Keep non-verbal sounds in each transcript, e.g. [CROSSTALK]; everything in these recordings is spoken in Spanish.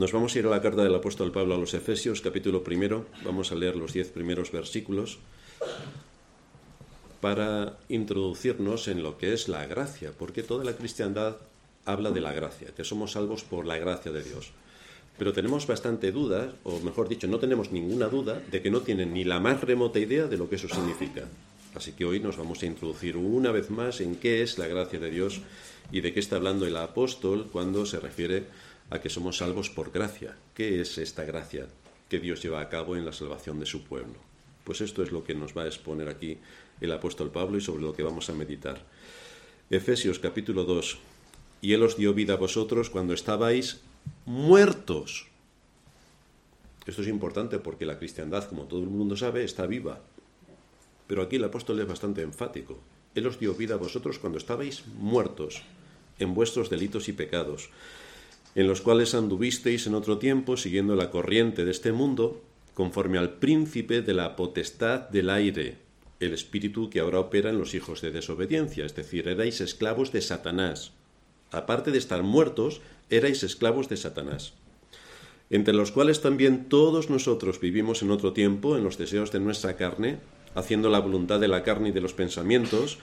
Nos vamos a ir a la carta del apóstol Pablo a los Efesios, capítulo primero. Vamos a leer los diez primeros versículos para introducirnos en lo que es la gracia, porque toda la cristiandad habla de la gracia, que somos salvos por la gracia de Dios. Pero tenemos bastante dudas, o mejor dicho, no tenemos ninguna duda de que no tienen ni la más remota idea de lo que eso significa. Así que hoy nos vamos a introducir una vez más en qué es la gracia de Dios y de qué está hablando el apóstol cuando se refiere a que somos salvos por gracia. ¿Qué es esta gracia que Dios lleva a cabo en la salvación de su pueblo? Pues esto es lo que nos va a exponer aquí el apóstol Pablo y sobre lo que vamos a meditar. Efesios capítulo 2. Y Él os dio vida a vosotros cuando estabais muertos. Esto es importante porque la cristiandad, como todo el mundo sabe, está viva. Pero aquí el apóstol es bastante enfático. Él os dio vida a vosotros cuando estabais muertos en vuestros delitos y pecados, en los cuales anduvisteis en otro tiempo siguiendo la corriente de este mundo, conforme al príncipe de la potestad del aire, el espíritu que ahora opera en los hijos de desobediencia, es decir, erais esclavos de Satanás. Aparte de estar muertos, erais esclavos de Satanás, entre los cuales también todos nosotros vivimos en otro tiempo en los deseos de nuestra carne, haciendo la voluntad de la carne y de los pensamientos,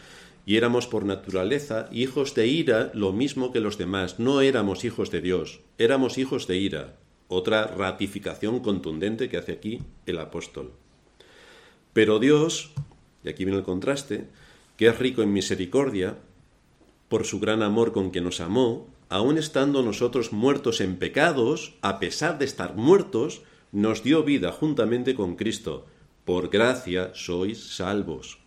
y éramos por naturaleza hijos de ira lo mismo que los demás. No éramos hijos de Dios, éramos hijos de ira. Otra ratificación contundente que hace aquí el apóstol. Pero Dios, y aquí viene el contraste, que es rico en misericordia, por su gran amor con que nos amó, aun estando nosotros muertos en pecados, a pesar de estar muertos, nos dio vida juntamente con Cristo. Por gracia sois salvos.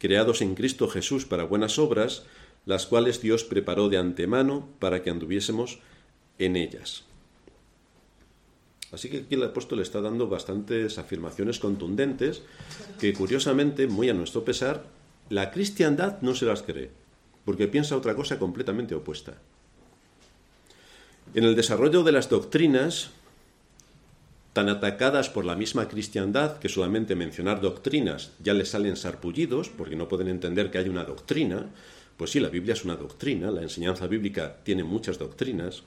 creados en Cristo Jesús para buenas obras, las cuales Dios preparó de antemano para que anduviésemos en ellas. Así que aquí el apóstol está dando bastantes afirmaciones contundentes que curiosamente, muy a nuestro pesar, la cristiandad no se las cree porque piensa otra cosa completamente opuesta. En el desarrollo de las doctrinas, tan atacadas por la misma cristiandad que solamente mencionar doctrinas ya les salen sarpullidos, porque no pueden entender que hay una doctrina, pues sí, la Biblia es una doctrina, la enseñanza bíblica tiene muchas doctrinas.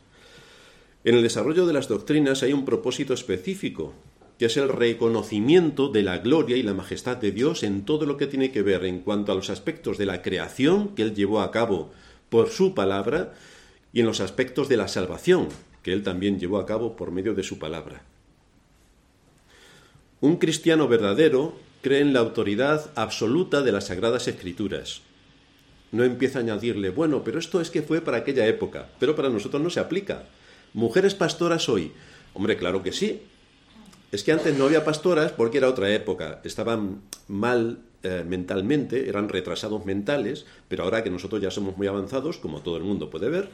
En el desarrollo de las doctrinas hay un propósito específico, que es el reconocimiento de la gloria y la majestad de Dios en todo lo que tiene que ver en cuanto a los aspectos de la creación que Él llevó a cabo por su palabra y en los aspectos de la salvación que Él también llevó a cabo por medio de su palabra. Un cristiano verdadero cree en la autoridad absoluta de las sagradas escrituras. No empieza a añadirle, bueno, pero esto es que fue para aquella época, pero para nosotros no se aplica. Mujeres pastoras hoy. Hombre, claro que sí, es que antes no había pastoras porque era otra época, estaban mal eh, mentalmente, eran retrasados mentales, pero ahora que nosotros ya somos muy avanzados, como todo el mundo puede ver,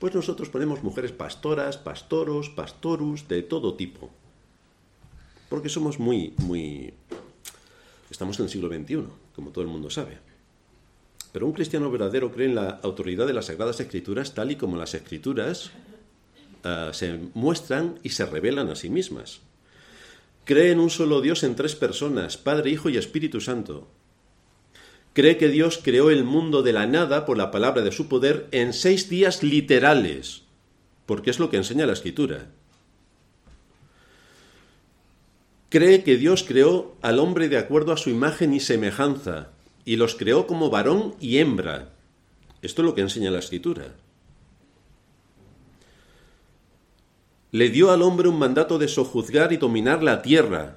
pues nosotros ponemos mujeres pastoras, pastoros, pastorus, de todo tipo. Porque somos muy, muy... Estamos en el siglo XXI, como todo el mundo sabe. Pero un cristiano verdadero cree en la autoridad de las Sagradas Escrituras tal y como las Escrituras eh, se muestran y se revelan a sí mismas. Cree en un solo Dios en tres personas, Padre, Hijo y Espíritu Santo. Cree que Dios creó el mundo de la nada por la palabra de su poder en seis días literales, porque es lo que enseña la Escritura. Cree que Dios creó al hombre de acuerdo a su imagen y semejanza, y los creó como varón y hembra. Esto es lo que enseña la Escritura. le dio al hombre un mandato de sojuzgar y dominar la tierra,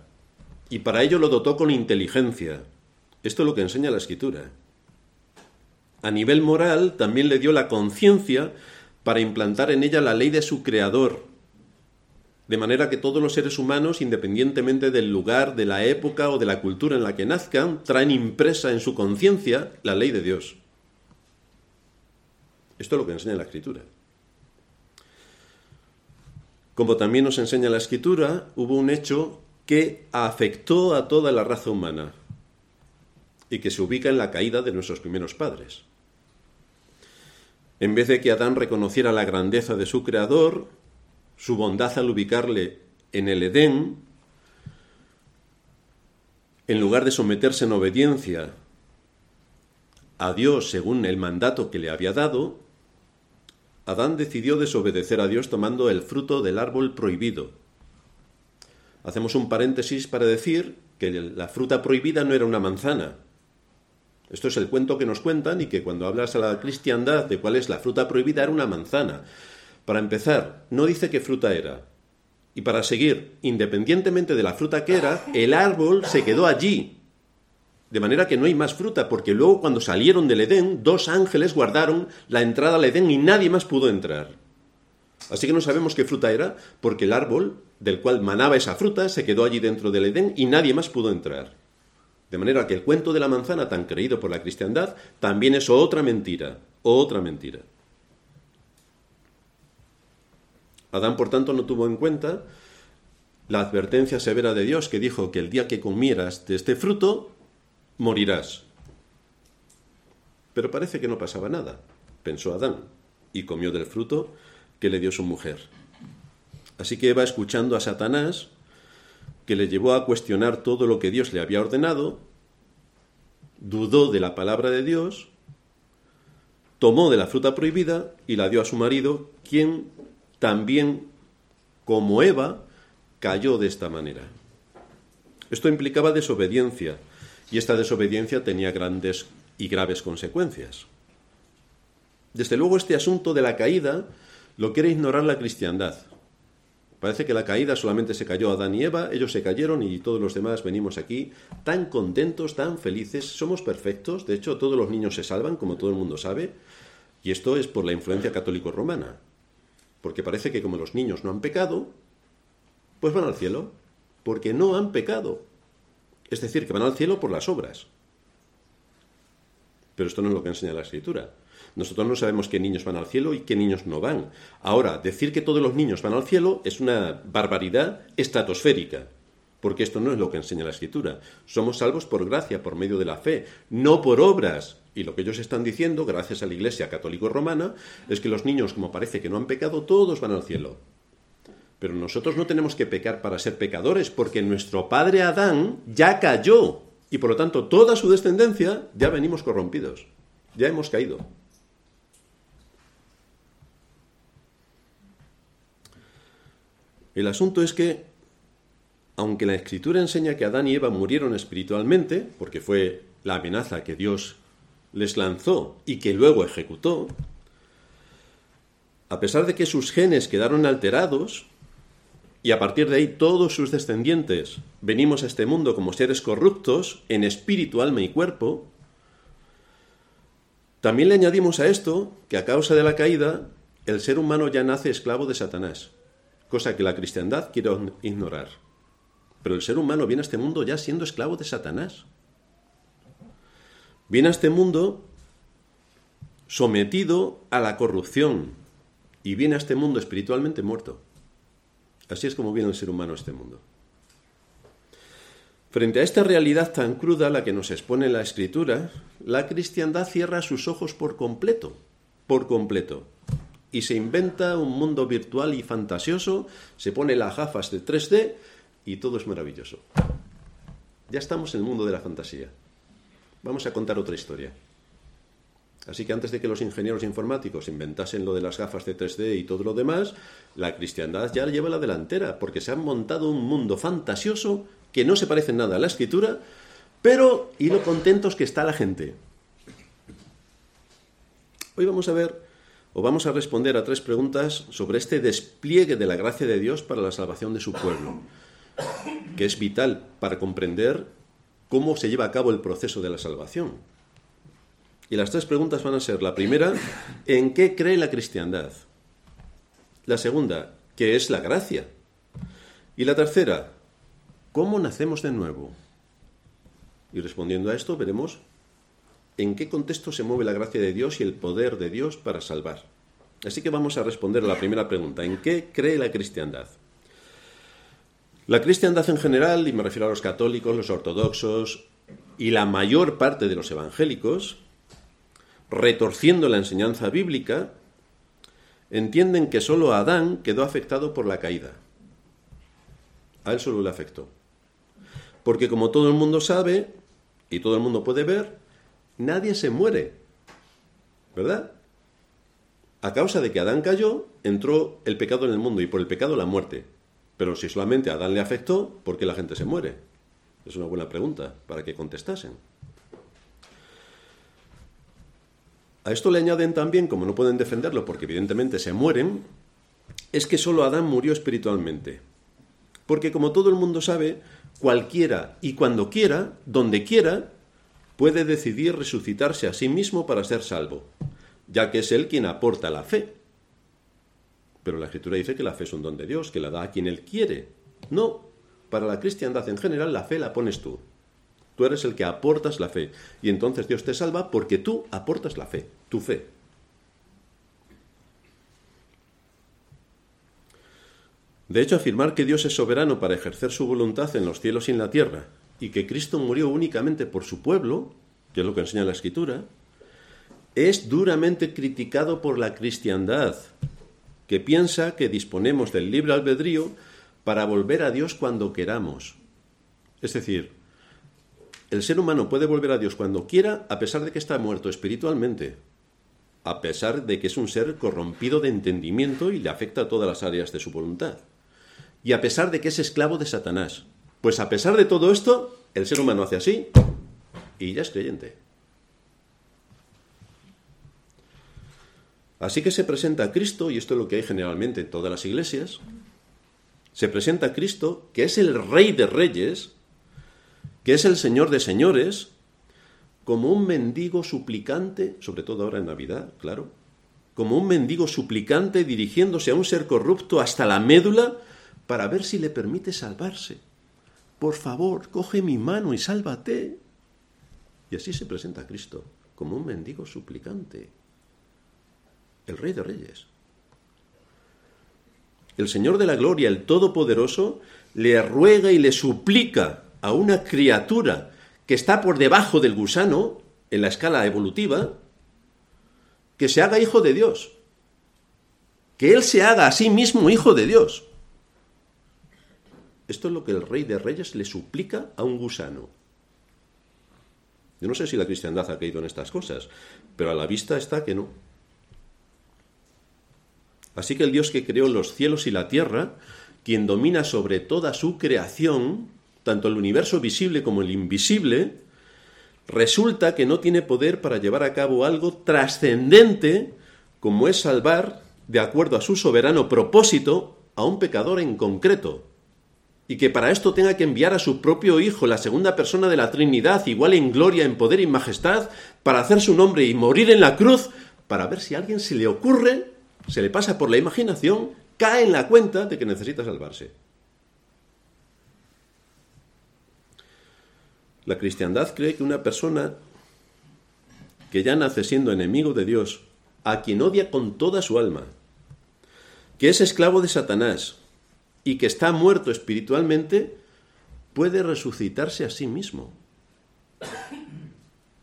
y para ello lo dotó con inteligencia. Esto es lo que enseña la escritura. A nivel moral también le dio la conciencia para implantar en ella la ley de su creador, de manera que todos los seres humanos, independientemente del lugar, de la época o de la cultura en la que nazcan, traen impresa en su conciencia la ley de Dios. Esto es lo que enseña la escritura. Como también nos enseña la escritura, hubo un hecho que afectó a toda la raza humana y que se ubica en la caída de nuestros primeros padres. En vez de que Adán reconociera la grandeza de su creador, su bondad al ubicarle en el Edén, en lugar de someterse en obediencia a Dios según el mandato que le había dado, Adán decidió desobedecer a Dios tomando el fruto del árbol prohibido. Hacemos un paréntesis para decir que la fruta prohibida no era una manzana. Esto es el cuento que nos cuentan y que cuando hablas a la cristiandad de cuál es la fruta prohibida era una manzana. Para empezar, no dice qué fruta era. Y para seguir, independientemente de la fruta que era, el árbol se quedó allí. De manera que no hay más fruta, porque luego cuando salieron del Edén, dos ángeles guardaron la entrada al Edén y nadie más pudo entrar. Así que no sabemos qué fruta era, porque el árbol del cual manaba esa fruta se quedó allí dentro del Edén y nadie más pudo entrar. De manera que el cuento de la manzana tan creído por la cristiandad también es otra mentira, otra mentira. Adán, por tanto, no tuvo en cuenta la advertencia severa de Dios que dijo que el día que comieras de este fruto, morirás. Pero parece que no pasaba nada, pensó Adán, y comió del fruto que le dio su mujer. Así que Eva, escuchando a Satanás, que le llevó a cuestionar todo lo que Dios le había ordenado, dudó de la palabra de Dios, tomó de la fruta prohibida y la dio a su marido, quien también, como Eva, cayó de esta manera. Esto implicaba desobediencia, y esta desobediencia tenía grandes y graves consecuencias. Desde luego este asunto de la caída lo quiere ignorar la cristiandad. Parece que la caída solamente se cayó a Adán y Eva, ellos se cayeron y todos los demás venimos aquí tan contentos, tan felices, somos perfectos, de hecho todos los niños se salvan, como todo el mundo sabe, y esto es por la influencia católico-romana porque parece que como los niños no han pecado, pues van al cielo, porque no han pecado. Es decir, que van al cielo por las obras. Pero esto no es lo que enseña la escritura. Nosotros no sabemos qué niños van al cielo y qué niños no van. Ahora, decir que todos los niños van al cielo es una barbaridad estratosférica, porque esto no es lo que enseña la escritura. Somos salvos por gracia, por medio de la fe, no por obras, y lo que ellos están diciendo, gracias a la Iglesia católico-romana, es que los niños, como parece que no han pecado, todos van al cielo. Pero nosotros no tenemos que pecar para ser pecadores, porque nuestro padre Adán ya cayó, y por lo tanto toda su descendencia ya venimos corrompidos, ya hemos caído. El asunto es que, aunque la Escritura enseña que Adán y Eva murieron espiritualmente, porque fue la amenaza que Dios les lanzó y que luego ejecutó, a pesar de que sus genes quedaron alterados, y a partir de ahí todos sus descendientes venimos a este mundo como seres corruptos en espíritu, alma y cuerpo, también le añadimos a esto que a causa de la caída el ser humano ya nace esclavo de Satanás, cosa que la cristiandad quiere ignorar. Pero el ser humano viene a este mundo ya siendo esclavo de Satanás. Viene a este mundo sometido a la corrupción y viene a este mundo espiritualmente muerto. Así es como viene el ser humano a este mundo. Frente a esta realidad tan cruda, la que nos expone la Escritura, la cristiandad cierra sus ojos por completo, por completo, y se inventa un mundo virtual y fantasioso, se pone las gafas de 3D y todo es maravilloso. Ya estamos en el mundo de la fantasía. Vamos a contar otra historia. Así que antes de que los ingenieros informáticos inventasen lo de las gafas de 3D y todo lo demás, la cristiandad ya lleva la delantera, porque se han montado un mundo fantasioso que no se parece nada a la escritura, pero y lo contentos que está la gente. Hoy vamos a ver, o vamos a responder a tres preguntas sobre este despliegue de la gracia de Dios para la salvación de su pueblo, que es vital para comprender cómo se lleva a cabo el proceso de la salvación. Y las tres preguntas van a ser, la primera, ¿en qué cree la cristiandad? La segunda, ¿qué es la gracia? Y la tercera, ¿cómo nacemos de nuevo? Y respondiendo a esto, veremos en qué contexto se mueve la gracia de Dios y el poder de Dios para salvar. Así que vamos a responder a la primera pregunta. ¿En qué cree la cristiandad? La cristiandad en general, y me refiero a los católicos, los ortodoxos y la mayor parte de los evangélicos, retorciendo la enseñanza bíblica, entienden que solo Adán quedó afectado por la caída. A él solo le afectó. Porque como todo el mundo sabe, y todo el mundo puede ver, nadie se muere. ¿Verdad? A causa de que Adán cayó, entró el pecado en el mundo y por el pecado la muerte. Pero si solamente a Adán le afectó, ¿por qué la gente se muere? Es una buena pregunta para que contestasen. A esto le añaden también, como no pueden defenderlo porque evidentemente se mueren, es que solo Adán murió espiritualmente. Porque como todo el mundo sabe, cualquiera y cuando quiera, donde quiera, puede decidir resucitarse a sí mismo para ser salvo, ya que es él quien aporta la fe. Pero la escritura dice que la fe es un don de Dios, que la da a quien él quiere. No, para la cristiandad en general la fe la pones tú. Tú eres el que aportas la fe. Y entonces Dios te salva porque tú aportas la fe, tu fe. De hecho, afirmar que Dios es soberano para ejercer su voluntad en los cielos y en la tierra, y que Cristo murió únicamente por su pueblo, que es lo que enseña la Escritura, es duramente criticado por la cristiandad, que piensa que disponemos del libre albedrío para volver a Dios cuando queramos. Es decir, el ser humano puede volver a Dios cuando quiera a pesar de que está muerto espiritualmente, a pesar de que es un ser corrompido de entendimiento y le afecta a todas las áreas de su voluntad y a pesar de que es esclavo de Satanás. Pues a pesar de todo esto, el ser humano hace así y ya es creyente. Así que se presenta a Cristo, y esto es lo que hay generalmente en todas las iglesias, se presenta a Cristo, que es el Rey de Reyes, que es el Señor de Señores, como un mendigo suplicante, sobre todo ahora en Navidad, claro, como un mendigo suplicante dirigiéndose a un ser corrupto hasta la médula para ver si le permite salvarse. Por favor, coge mi mano y sálvate. Y así se presenta Cristo, como un mendigo suplicante, el Rey de Reyes. El Señor de la Gloria, el Todopoderoso, le ruega y le suplica a una criatura que está por debajo del gusano en la escala evolutiva, que se haga hijo de Dios, que Él se haga a sí mismo hijo de Dios. Esto es lo que el rey de reyes le suplica a un gusano. Yo no sé si la cristiandad ha caído en estas cosas, pero a la vista está que no. Así que el Dios que creó los cielos y la tierra, quien domina sobre toda su creación, tanto el universo visible como el invisible, resulta que no tiene poder para llevar a cabo algo trascendente como es salvar, de acuerdo a su soberano propósito, a un pecador en concreto. Y que para esto tenga que enviar a su propio Hijo, la segunda persona de la Trinidad, igual en gloria, en poder y majestad, para hacer su nombre y morir en la cruz, para ver si a alguien se le ocurre, se le pasa por la imaginación, cae en la cuenta de que necesita salvarse. La cristiandad cree que una persona que ya nace siendo enemigo de Dios, a quien odia con toda su alma, que es esclavo de Satanás, y que está muerto espiritualmente, puede resucitarse a sí mismo.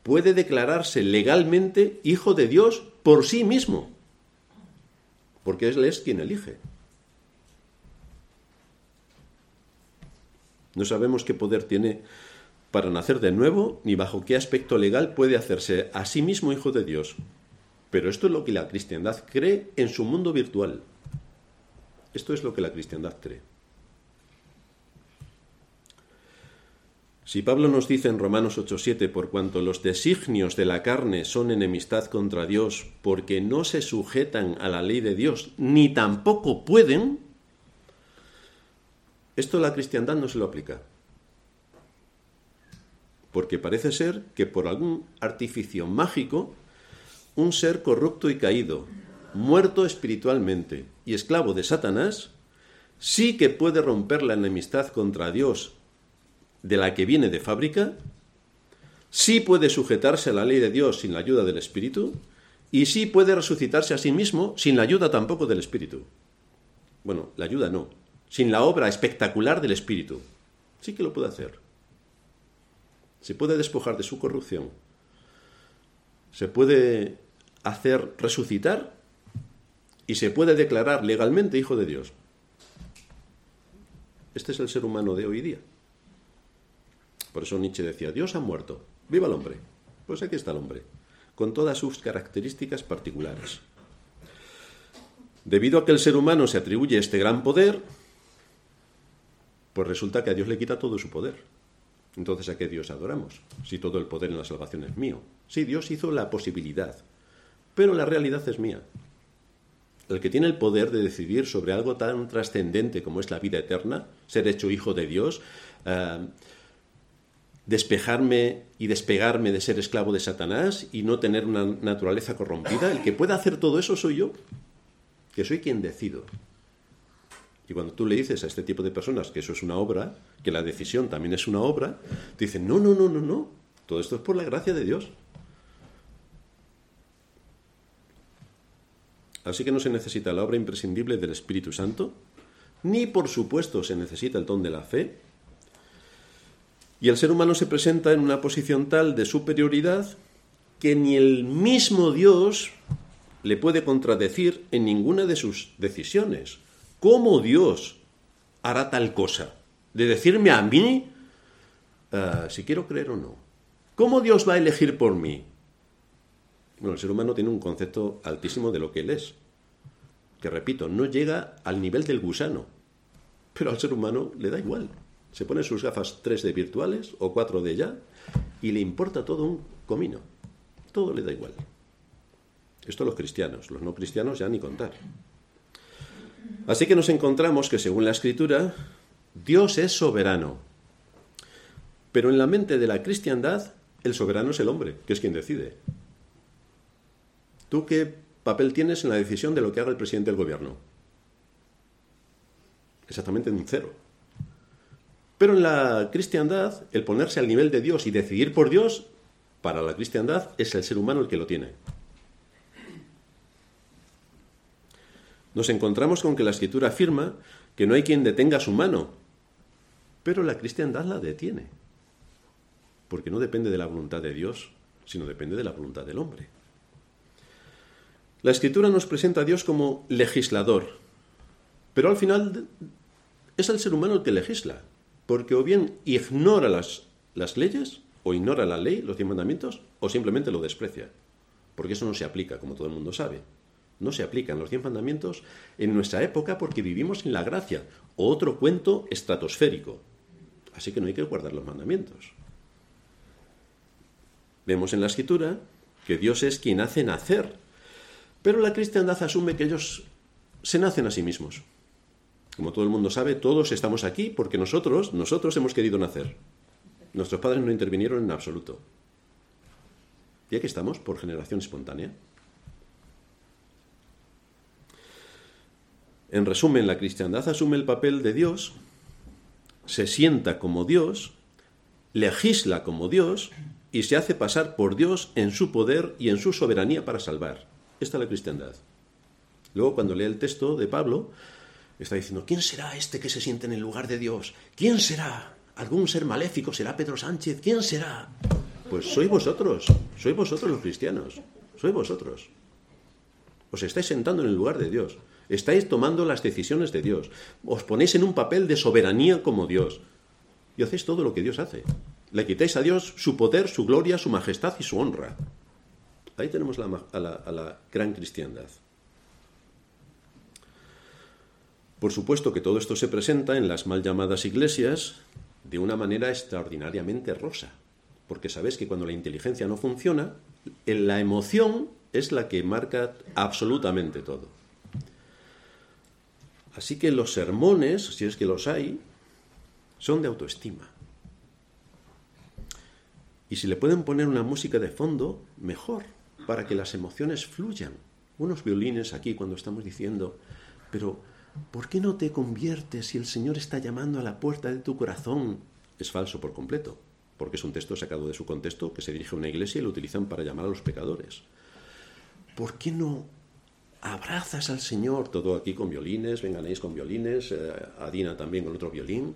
Puede declararse legalmente hijo de Dios por sí mismo, porque Él es quien elige. No sabemos qué poder tiene para nacer de nuevo, ni bajo qué aspecto legal puede hacerse a sí mismo hijo de Dios. Pero esto es lo que la cristiandad cree en su mundo virtual. Esto es lo que la cristiandad cree. Si Pablo nos dice en Romanos 8:7, por cuanto los designios de la carne son enemistad contra Dios, porque no se sujetan a la ley de Dios, ni tampoco pueden, esto la cristiandad no se lo aplica. Porque parece ser que por algún artificio mágico, un ser corrupto y caído, muerto espiritualmente y esclavo de Satanás, sí que puede romper la enemistad contra Dios de la que viene de fábrica, sí puede sujetarse a la ley de Dios sin la ayuda del Espíritu, y sí puede resucitarse a sí mismo sin la ayuda tampoco del Espíritu. Bueno, la ayuda no, sin la obra espectacular del Espíritu. Sí que lo puede hacer. Se puede despojar de su corrupción. Se puede hacer resucitar y se puede declarar legalmente hijo de Dios. Este es el ser humano de hoy día. Por eso Nietzsche decía, Dios ha muerto, viva el hombre. Pues aquí está el hombre, con todas sus características particulares. Debido a que el ser humano se atribuye este gran poder, pues resulta que a Dios le quita todo su poder. Entonces, ¿a qué Dios adoramos? Si todo el poder en la salvación es mío. Sí, Dios hizo la posibilidad, pero la realidad es mía el que tiene el poder de decidir sobre algo tan trascendente como es la vida eterna, ser hecho hijo de Dios, eh, despejarme y despegarme de ser esclavo de Satanás y no tener una naturaleza corrompida, el que pueda hacer todo eso soy yo, que soy quien decido. Y cuando tú le dices a este tipo de personas que eso es una obra, que la decisión también es una obra, te dicen, no, no, no, no, no, todo esto es por la gracia de Dios. Así que no se necesita la obra imprescindible del Espíritu Santo, ni por supuesto se necesita el don de la fe, y el ser humano se presenta en una posición tal de superioridad que ni el mismo Dios le puede contradecir en ninguna de sus decisiones. ¿Cómo Dios hará tal cosa? De decirme a mí ah, si quiero creer o no. ¿Cómo Dios va a elegir por mí? Bueno, el ser humano tiene un concepto altísimo de lo que él es, que repito, no llega al nivel del gusano, pero al ser humano le da igual. Se pone sus gafas 3D virtuales o 4 de ya y le importa todo un comino. Todo le da igual. Esto los cristianos, los no cristianos ya ni contar. Así que nos encontramos que según la escritura, Dios es soberano. Pero en la mente de la cristiandad, el soberano es el hombre, que es quien decide. ¿Tú qué papel tienes en la decisión de lo que haga el presidente del gobierno? Exactamente un cero. Pero en la cristiandad, el ponerse al nivel de Dios y decidir por Dios, para la cristiandad es el ser humano el que lo tiene. Nos encontramos con que la escritura afirma que no hay quien detenga su mano, pero la cristiandad la detiene, porque no depende de la voluntad de Dios, sino depende de la voluntad del hombre. La escritura nos presenta a Dios como legislador, pero al final es el ser humano el que legisla, porque o bien ignora las, las leyes, o ignora la ley, los diez mandamientos, o simplemente lo desprecia, porque eso no se aplica, como todo el mundo sabe. No se aplican los diez mandamientos en nuestra época porque vivimos en la gracia, otro cuento estratosférico. Así que no hay que guardar los mandamientos. Vemos en la escritura que Dios es quien hace nacer pero la cristiandad asume que ellos se nacen a sí mismos. Como todo el mundo sabe, todos estamos aquí porque nosotros, nosotros hemos querido nacer. Nuestros padres no intervinieron en absoluto. Y aquí estamos por generación espontánea. En resumen, la cristiandad asume el papel de Dios, se sienta como Dios, legisla como Dios y se hace pasar por Dios en su poder y en su soberanía para salvar. Esta es la cristiandad. Luego, cuando lee el texto de Pablo, está diciendo, ¿quién será este que se siente en el lugar de Dios? ¿Quién será? ¿Algún ser maléfico? ¿Será Pedro Sánchez? ¿Quién será? Pues sois vosotros, sois vosotros los cristianos, sois vosotros. Os estáis sentando en el lugar de Dios, estáis tomando las decisiones de Dios, os ponéis en un papel de soberanía como Dios y hacéis todo lo que Dios hace. Le quitáis a Dios su poder, su gloria, su majestad y su honra. Ahí tenemos a, la, gran cristiandad. Por supuesto que todo esto se presenta en las mal llamadas iglesias de una manera extraordinariamente rosa, porque sabéis que cuando la inteligencia no funciona, la emoción es la que marca absolutamente todo. Así que los sermones, si es que los hay, son de autoestima. Y si le pueden poner una música de fondo, mejor para que las emociones fluyan. Unos violines aquí cuando estamos diciendo, pero ¿por qué no te conviertes si el Señor está llamando a la puerta de tu corazón? Es falso por completo, porque es un texto sacado de su contexto que se dirige a una iglesia y lo utilizan para llamar a los pecadores. ¿por qué no abrazas al Señor? Todo aquí con violines, venganéis con violines, eh, Adina también con otro violín.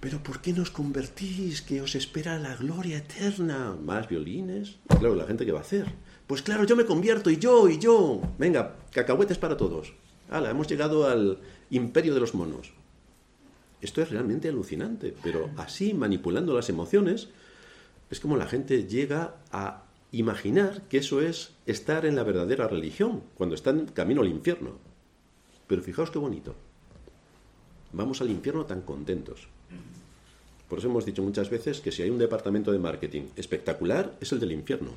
Pero ¿por qué no os convertís? Que os espera la gloria eterna. ¿Más violines? Claro, la gente que va a hacer. Pues claro, yo me convierto y yo y yo. Venga, cacahuetes para todos. Hala, hemos llegado al imperio de los monos. Esto es realmente alucinante, pero así, manipulando las emociones, es como la gente llega a imaginar que eso es estar en la verdadera religión, cuando está en camino al infierno. Pero fijaos qué bonito. Vamos al infierno tan contentos. Por eso hemos dicho muchas veces que si hay un departamento de marketing espectacular, es el del infierno,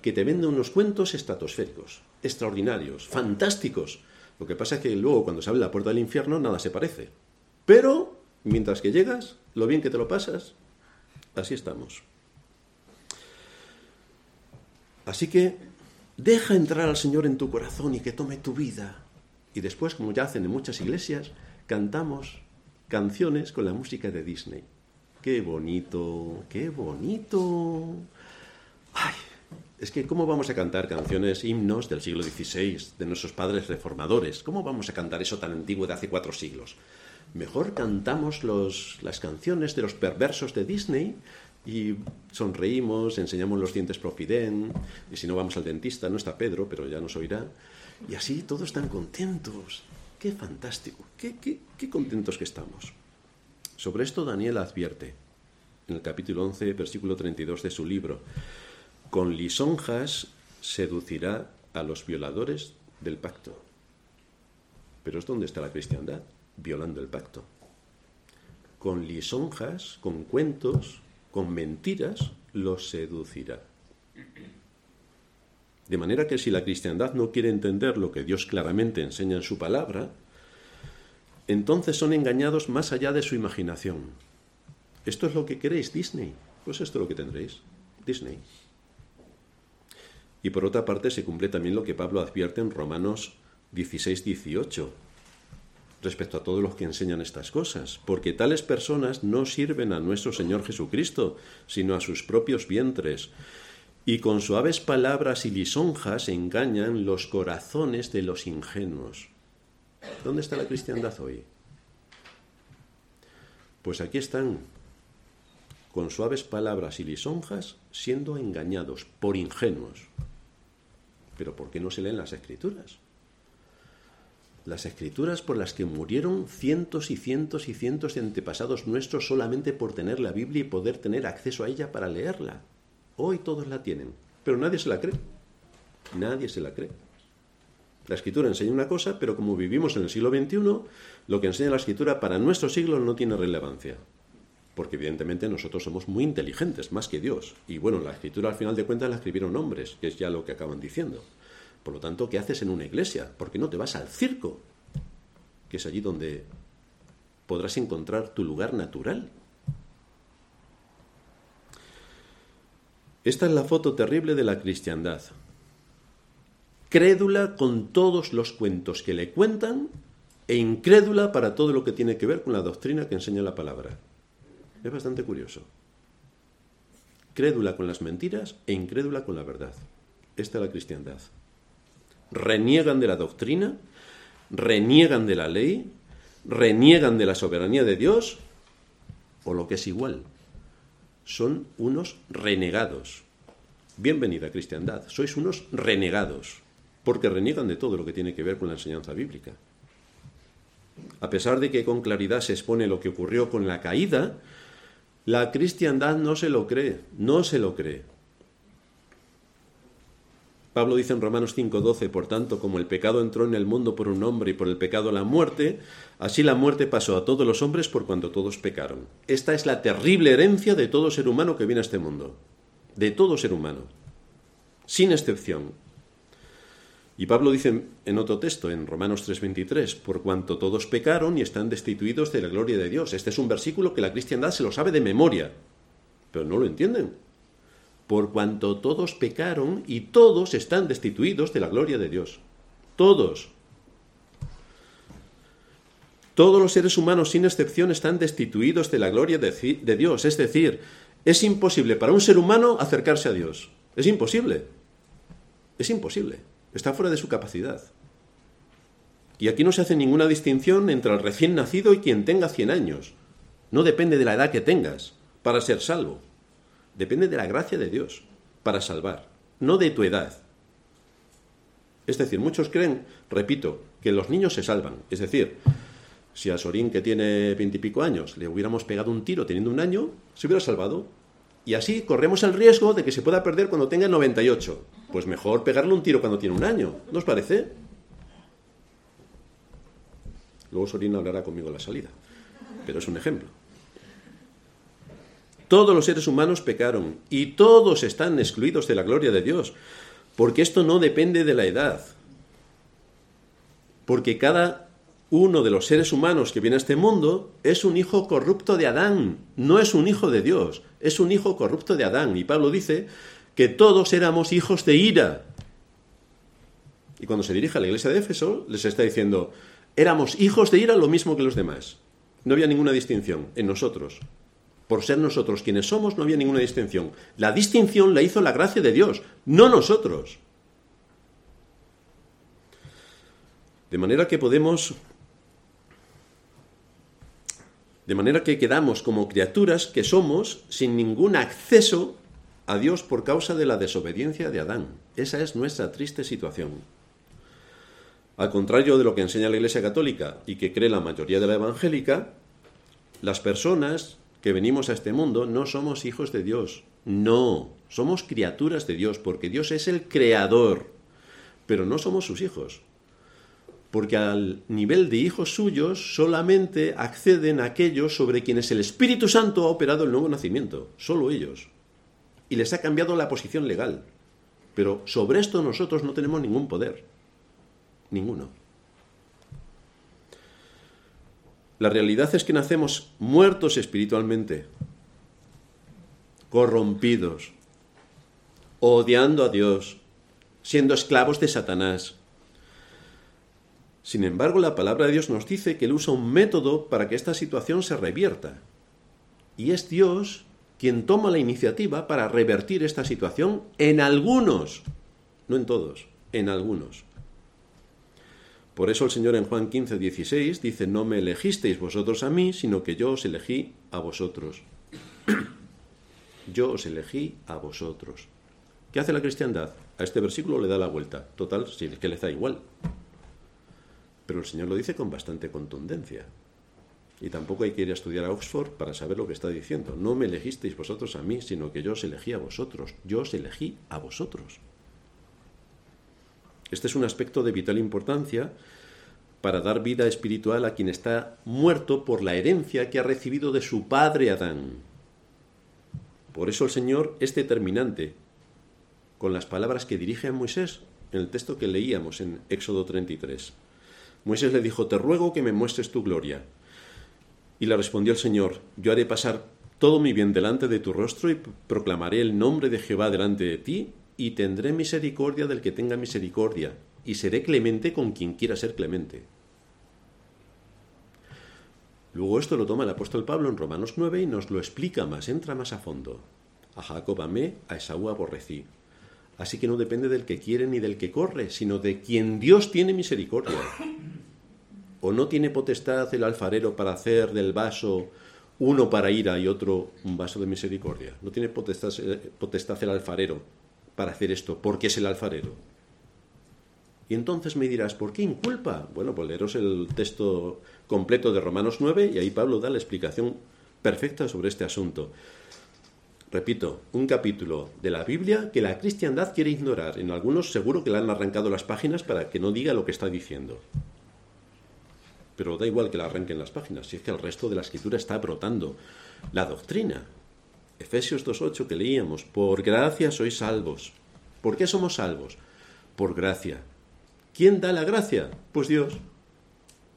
que te vende unos cuentos estratosféricos, extraordinarios, fantásticos. Lo que pasa es que luego cuando se abre la puerta del infierno nada se parece. Pero, mientras que llegas, lo bien que te lo pasas, así estamos. Así que deja entrar al Señor en tu corazón y que tome tu vida. Y después, como ya hacen en muchas iglesias, cantamos canciones con la música de Disney. Qué bonito, qué bonito. Ay, es que ¿cómo vamos a cantar canciones, himnos del siglo XVI, de nuestros padres reformadores? ¿Cómo vamos a cantar eso tan antiguo de hace cuatro siglos? Mejor cantamos las canciones de los perversos de Disney y sonreímos, enseñamos los dientes profiden, y si no vamos al dentista, no está Pedro, pero ya nos oirá, y así todos están contentos. ¡Qué fantástico! ¡Qué, qué, qué contentos que estamos! Sobre esto Daniel advierte, en el capítulo 11, versículo 32 de su libro, con lisonjas seducirá a los violadores del pacto. Pero es donde está la cristiandad, violando el pacto. Con lisonjas, con cuentos, con mentiras los seducirá. De manera que si la cristiandad no quiere entender lo que Dios claramente enseña en su palabra, entonces son engañados más allá de su imaginación. ¿Esto es lo que queréis, Disney? Pues esto es lo que tendréis, Disney. Y por otra parte se cumple también lo que Pablo advierte en Romanos 16, 18 respecto a todos los que enseñan estas cosas, porque tales personas no sirven a nuestro Señor Jesucristo, sino a sus propios vientres, y con suaves palabras y lisonjas engañan los corazones de los ingenuos. ¿Dónde está la cristiandad hoy? Pues aquí están, con suaves palabras y lisonjas, siendo engañados por ingenuos. Pero ¿por qué no se leen las escrituras? las escrituras por las que murieron cientos y cientos y cientos de antepasados nuestros solamente por tener la Biblia y poder tener acceso a ella para leerla. Hoy todos la tienen, pero nadie se la cree. Nadie se la cree. La escritura enseña una cosa, pero como vivimos en el siglo XXI, lo que enseña la escritura para nuestro siglo no tiene relevancia. Porque evidentemente nosotros somos muy inteligentes, más que Dios. Y bueno, la escritura al final de cuentas la escribieron hombres, que es ya lo que acaban diciendo. Por lo tanto, ¿qué haces en una iglesia? ¿Por qué no te vas al circo? Que es allí donde podrás encontrar tu lugar natural. Esta es la foto terrible de la cristiandad. Crédula con todos los cuentos que le cuentan e incrédula para todo lo que tiene que ver con la doctrina que enseña la palabra. Es bastante curioso. Crédula con las mentiras e incrédula con la verdad. Esta es la cristiandad reniegan de la doctrina, reniegan de la ley, reniegan de la soberanía de Dios, o lo que es igual, son unos renegados. Bienvenida cristiandad, sois unos renegados, porque reniegan de todo lo que tiene que ver con la enseñanza bíblica. A pesar de que con claridad se expone lo que ocurrió con la caída, la cristiandad no se lo cree, no se lo cree. Pablo dice en Romanos 5:12, por tanto, como el pecado entró en el mundo por un hombre y por el pecado la muerte, así la muerte pasó a todos los hombres por cuanto todos pecaron. Esta es la terrible herencia de todo ser humano que viene a este mundo, de todo ser humano, sin excepción. Y Pablo dice en otro texto, en Romanos 3:23, por cuanto todos pecaron y están destituidos de la gloria de Dios. Este es un versículo que la cristiandad se lo sabe de memoria, pero no lo entienden por cuanto todos pecaron y todos están destituidos de la gloria de Dios. Todos. Todos los seres humanos, sin excepción, están destituidos de la gloria de, Dios. Es decir, es imposible para un ser humano acercarse a Dios. Es imposible. Es imposible. Está fuera de su capacidad. Y aquí no se hace ninguna distinción entre el recién nacido y quien tenga 100 años. No depende de la edad que tengas para ser salvo. Depende de la gracia de Dios para salvar, no de tu edad. Es decir, muchos creen, repito, que los niños se salvan. Es decir, si a Sorín, que tiene veintipico años, le hubiéramos pegado un tiro teniendo un año, se hubiera salvado. Y así corremos el riesgo de que se pueda perder cuando tenga 98. Pues mejor pegarle un tiro cuando tiene un año, ¿no os parece? Luego Sorín hablará conmigo la salida. Pero es un ejemplo. Todos los seres humanos pecaron y todos están excluidos de la gloria de Dios, porque esto no depende de la edad. Porque cada uno de los seres humanos que viene a este mundo es un hijo corrupto de Adán, no es un hijo de Dios, es un hijo corrupto de Adán. Y Pablo dice que todos éramos hijos de ira. Y cuando se dirige a la iglesia de Éfeso, les está diciendo, éramos hijos de ira lo mismo que los demás. No había ninguna distinción en nosotros. Por ser nosotros quienes somos no había ninguna distinción. La distinción la hizo la gracia de Dios, no nosotros. De manera que podemos de manera que quedamos como criaturas que somos sin ningún acceso a Dios por causa de la desobediencia de Adán. Esa es nuestra triste situación. Al contrario de lo que enseña la Iglesia Católica y que cree la mayoría de la evangélica, las personas que venimos a este mundo no somos hijos de Dios. No, somos criaturas de Dios porque Dios es el creador, pero no somos sus hijos porque al nivel de hijos suyos solamente acceden aquellos sobre quienes el Espíritu Santo ha operado el nuevo nacimiento, solo ellos. Y les ha cambiado la posición legal. Pero sobre esto nosotros no tenemos ningún poder. Ninguno. La realidad es que nacemos muertos espiritualmente, corrompidos, odiando a Dios, siendo esclavos de Satanás, sin embargo, la palabra de Dios nos dice que Él usa un método para que esta situación se revierta. Y es Dios quien toma la iniciativa para revertir esta situación en algunos, no en todos, en algunos. Por eso el Señor en Juan 15, 16 dice, no me elegisteis vosotros a mí, sino que yo os elegí a vosotros. yo os elegí a vosotros. ¿Qué hace la cristiandad? A este versículo le da la vuelta. Total, si es que le da igual. Pero el Señor lo dice con bastante contundencia. Y tampoco hay que ir a estudiar a Oxford para saber lo que está diciendo. No me elegisteis vosotros a mí, sino que yo os elegí a vosotros. Yo os elegí a vosotros. Este es un aspecto de vital importancia para dar vida espiritual a quien está muerto por la herencia que ha recibido de su padre Adán. Por eso el Señor es determinante con las palabras que dirige a Moisés en el texto que leíamos en Éxodo 33. Moisés le dijo, te ruego que me muestres tu gloria. Y le respondió el Señor, yo haré pasar todo mi bien delante de tu rostro y proclamaré el nombre de Jehová delante de ti y tendré misericordia del que tenga misericordia y seré clemente con quien quiera ser clemente. Luego esto lo toma el apóstol Pablo en Romanos 9 y nos lo explica más, entra más a fondo. A Jacob amé, a Esaú aborrecí. Así que no depende del que quiere ni del que corre, sino de quien Dios tiene misericordia. ¿O no tiene potestad el alfarero para hacer del vaso uno para ira y otro un vaso de misericordia? ¿No tiene potestad, potestad el alfarero para hacer esto porque es el alfarero? Y entonces me dirás, ¿por qué inculpa? Bueno, pues leeros el texto completo de Romanos 9 y ahí Pablo da la explicación perfecta sobre este asunto. Repito, un capítulo de la Biblia que la cristiandad quiere ignorar. En algunos seguro que le han arrancado las páginas para que no diga lo que está diciendo. Pero da igual que le arranquen las páginas, si es que el resto de la escritura está brotando. La doctrina. Efesios 2.8 que leíamos, por gracia sois salvos. ¿Por qué somos salvos? Por gracia. ¿Quién da la gracia? Pues Dios.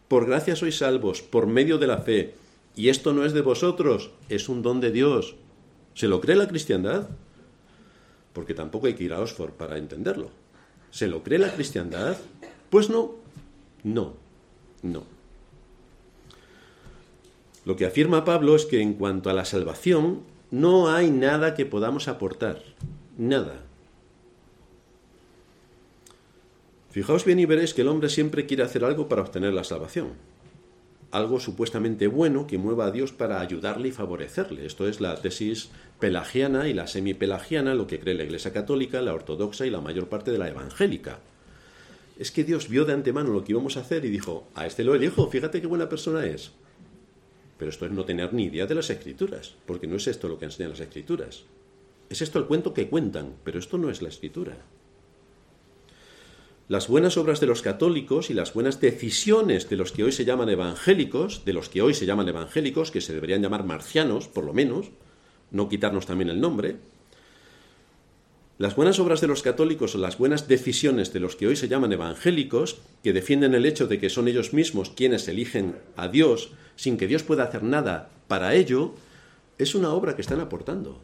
Por gracia sois salvos, por medio de la fe. Y esto no es de vosotros, es un don de Dios ¿Se lo cree la cristiandad? Porque tampoco hay que ir a Oxford para entenderlo. ¿Se lo cree la cristiandad? Pues no, no, no. Lo que afirma Pablo es que en cuanto a la salvación, no hay nada que podamos aportar, nada. Fijaos bien y veréis que el hombre siempre quiere hacer algo para obtener la salvación. Algo supuestamente bueno que mueva a Dios para ayudarle y favorecerle. Esto es la tesis pelagiana y la semipelagiana, lo que cree la Iglesia Católica, la Ortodoxa y la mayor parte de la evangélica. Es que Dios vio de antemano lo que íbamos a hacer y dijo, a este lo elijo, fíjate qué buena persona es. Pero esto es no tener ni idea de las escrituras, porque no es esto lo que enseñan las escrituras. Es esto el cuento que cuentan, pero esto no es la escritura. Las buenas obras de los católicos y las buenas decisiones de los que hoy se llaman evangélicos, de los que hoy se llaman evangélicos, que se deberían llamar marcianos, por lo menos, no quitarnos también el nombre, las buenas obras de los católicos o las buenas decisiones de los que hoy se llaman evangélicos, que defienden el hecho de que son ellos mismos quienes eligen a Dios sin que Dios pueda hacer nada para ello, es una obra que están aportando.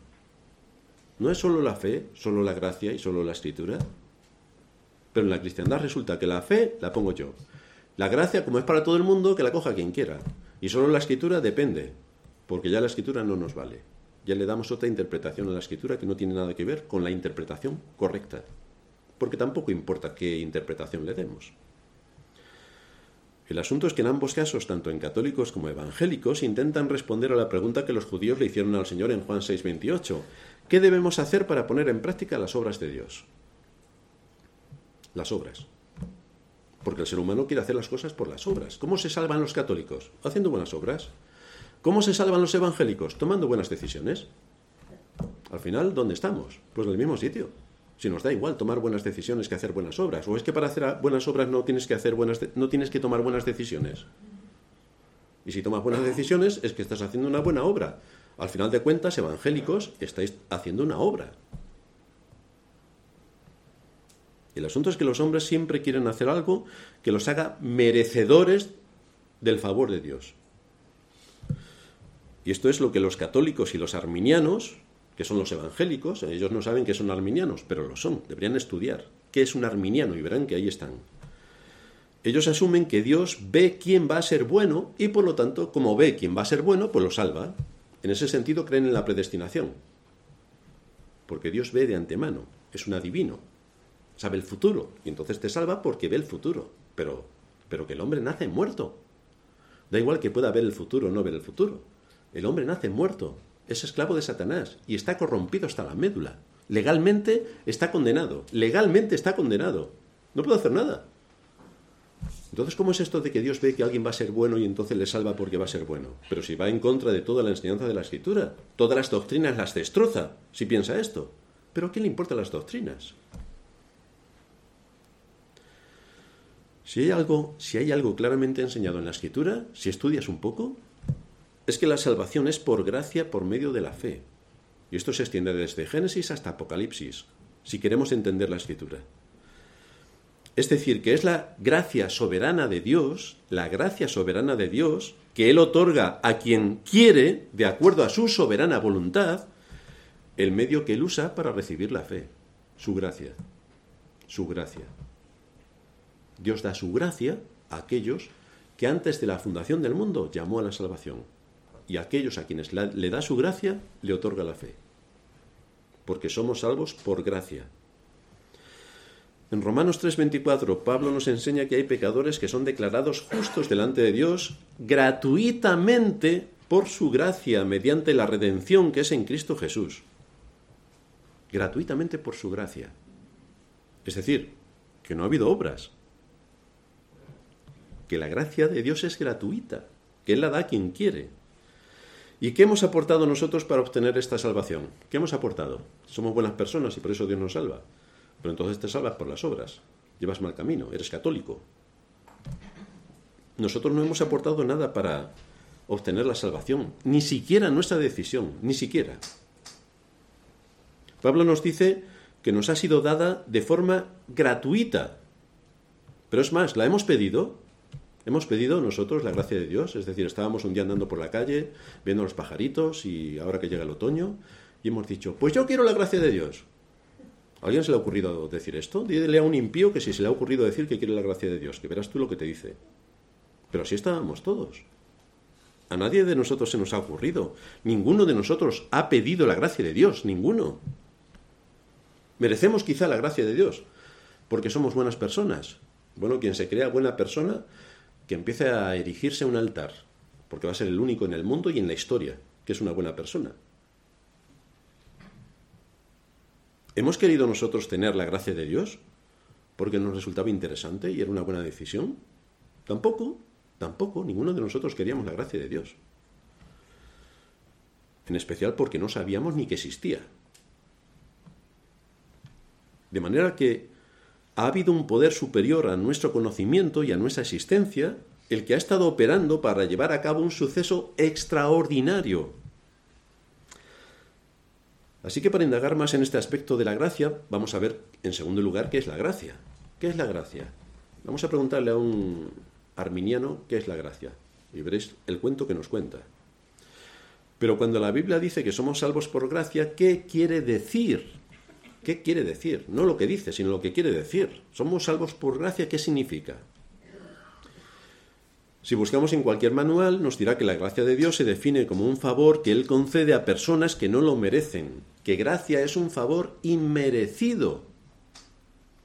No es solo la fe, solo la gracia y solo la escritura. Pero en la cristiandad resulta que la fe la pongo yo. La gracia, como es para todo el mundo, que la coja quien quiera. Y solo la escritura depende, porque ya la escritura no nos vale ya le damos otra interpretación a la escritura que no tiene nada que ver con la interpretación correcta, porque tampoco importa qué interpretación le demos. El asunto es que en ambos casos, tanto en católicos como evangélicos, intentan responder a la pregunta que los judíos le hicieron al Señor en Juan 6:28. ¿Qué debemos hacer para poner en práctica las obras de Dios? Las obras. Porque el ser humano quiere hacer las cosas por las obras. ¿Cómo se salvan los católicos? Haciendo buenas obras. ¿Cómo se salvan los evangélicos? Tomando buenas decisiones. Al final, ¿dónde estamos? Pues en el mismo sitio. Si nos da igual tomar buenas decisiones que hacer buenas obras. ¿O es que para hacer buenas obras no tienes que, hacer buenas no tienes que tomar buenas decisiones? Y si tomas buenas decisiones es que estás haciendo una buena obra. Al final de cuentas, evangélicos, estáis haciendo una obra. El asunto es que los hombres siempre quieren hacer algo que los haga merecedores del favor de Dios. Y esto es lo que los católicos y los arminianos, que son los evangélicos, ellos no saben que son arminianos, pero lo son, deberían estudiar qué es un arminiano y verán que ahí están. Ellos asumen que Dios ve quién va a ser bueno y por lo tanto, como ve quién va a ser bueno, pues lo salva. En ese sentido creen en la predestinación. Porque Dios ve de antemano, es un adivino, sabe el futuro y entonces te salva porque ve el futuro. Pero, pero que el hombre nace muerto. Da igual que pueda ver el futuro o no ver el futuro. El hombre nace muerto, es esclavo de Satanás y está corrompido hasta la médula. Legalmente está condenado, legalmente está condenado. No puede hacer nada. Entonces, ¿cómo es esto de que Dios ve que alguien va a ser bueno y entonces le salva porque va a ser bueno? Pero si va en contra de toda la enseñanza de la Escritura, todas las doctrinas las destroza, si piensa esto. Pero ¿a le importan las doctrinas? Si hay algo, si hay algo claramente enseñado en la Escritura, si estudias un poco, es que la salvación es por gracia por medio de la fe. Y esto se extiende desde Génesis hasta Apocalipsis, si queremos entender la escritura. Es decir, que es la gracia soberana de Dios, la gracia soberana de Dios, que Él otorga a quien quiere, de acuerdo a su soberana voluntad, el medio que Él usa para recibir la fe, su gracia, su gracia. Dios da su gracia a aquellos que antes de la fundación del mundo llamó a la salvación y aquellos a quienes le da su gracia, le otorga la fe. Porque somos salvos por gracia. En Romanos 3:24, Pablo nos enseña que hay pecadores que son declarados justos delante de Dios gratuitamente por su gracia, mediante la redención que es en Cristo Jesús. Gratuitamente por su gracia. Es decir, que no ha habido obras. Que la gracia de Dios es gratuita, que Él la da a quien quiere. ¿Y qué hemos aportado nosotros para obtener esta salvación? ¿Qué hemos aportado? Somos buenas personas y por eso Dios nos salva. Pero entonces te salvas por las obras. Llevas mal camino, eres católico. Nosotros no hemos aportado nada para obtener la salvación, ni siquiera nuestra decisión, ni siquiera. Pablo nos dice que nos ha sido dada de forma gratuita. Pero es más, la hemos pedido Hemos pedido nosotros la gracia de Dios, es decir, estábamos un día andando por la calle, viendo los pajaritos y ahora que llega el otoño, y hemos dicho, pues yo quiero la gracia de Dios. ¿A alguien se le ha ocurrido decir esto? Dile a un impío que si se le ha ocurrido decir que quiere la gracia de Dios, que verás tú lo que te dice. Pero así estábamos todos. A nadie de nosotros se nos ha ocurrido. Ninguno de nosotros ha pedido la gracia de Dios, ninguno. Merecemos quizá la gracia de Dios, porque somos buenas personas. Bueno, quien se crea buena persona, que empiece a erigirse un altar, porque va a ser el único en el mundo y en la historia que es una buena persona. ¿Hemos querido nosotros tener la gracia de Dios porque nos resultaba interesante y era una buena decisión? Tampoco, tampoco, ninguno de nosotros queríamos la gracia de Dios. En especial porque no sabíamos ni que existía. De manera que ha habido un poder superior a nuestro conocimiento y a nuestra existencia, el que ha estado operando para llevar a cabo un suceso extraordinario. Así que para indagar más en este aspecto de la gracia, vamos a ver en segundo lugar qué es la gracia. ¿Qué es la gracia? Vamos a preguntarle a un arminiano qué es la gracia y veréis el cuento que nos cuenta. Pero cuando la Biblia dice que somos salvos por gracia, ¿qué quiere decir? ¿Qué quiere decir? No lo que dice, sino lo que quiere decir. Somos salvos por gracia, ¿qué significa? Si buscamos en cualquier manual, nos dirá que la gracia de Dios se define como un favor que Él concede a personas que no lo merecen, que gracia es un favor inmerecido.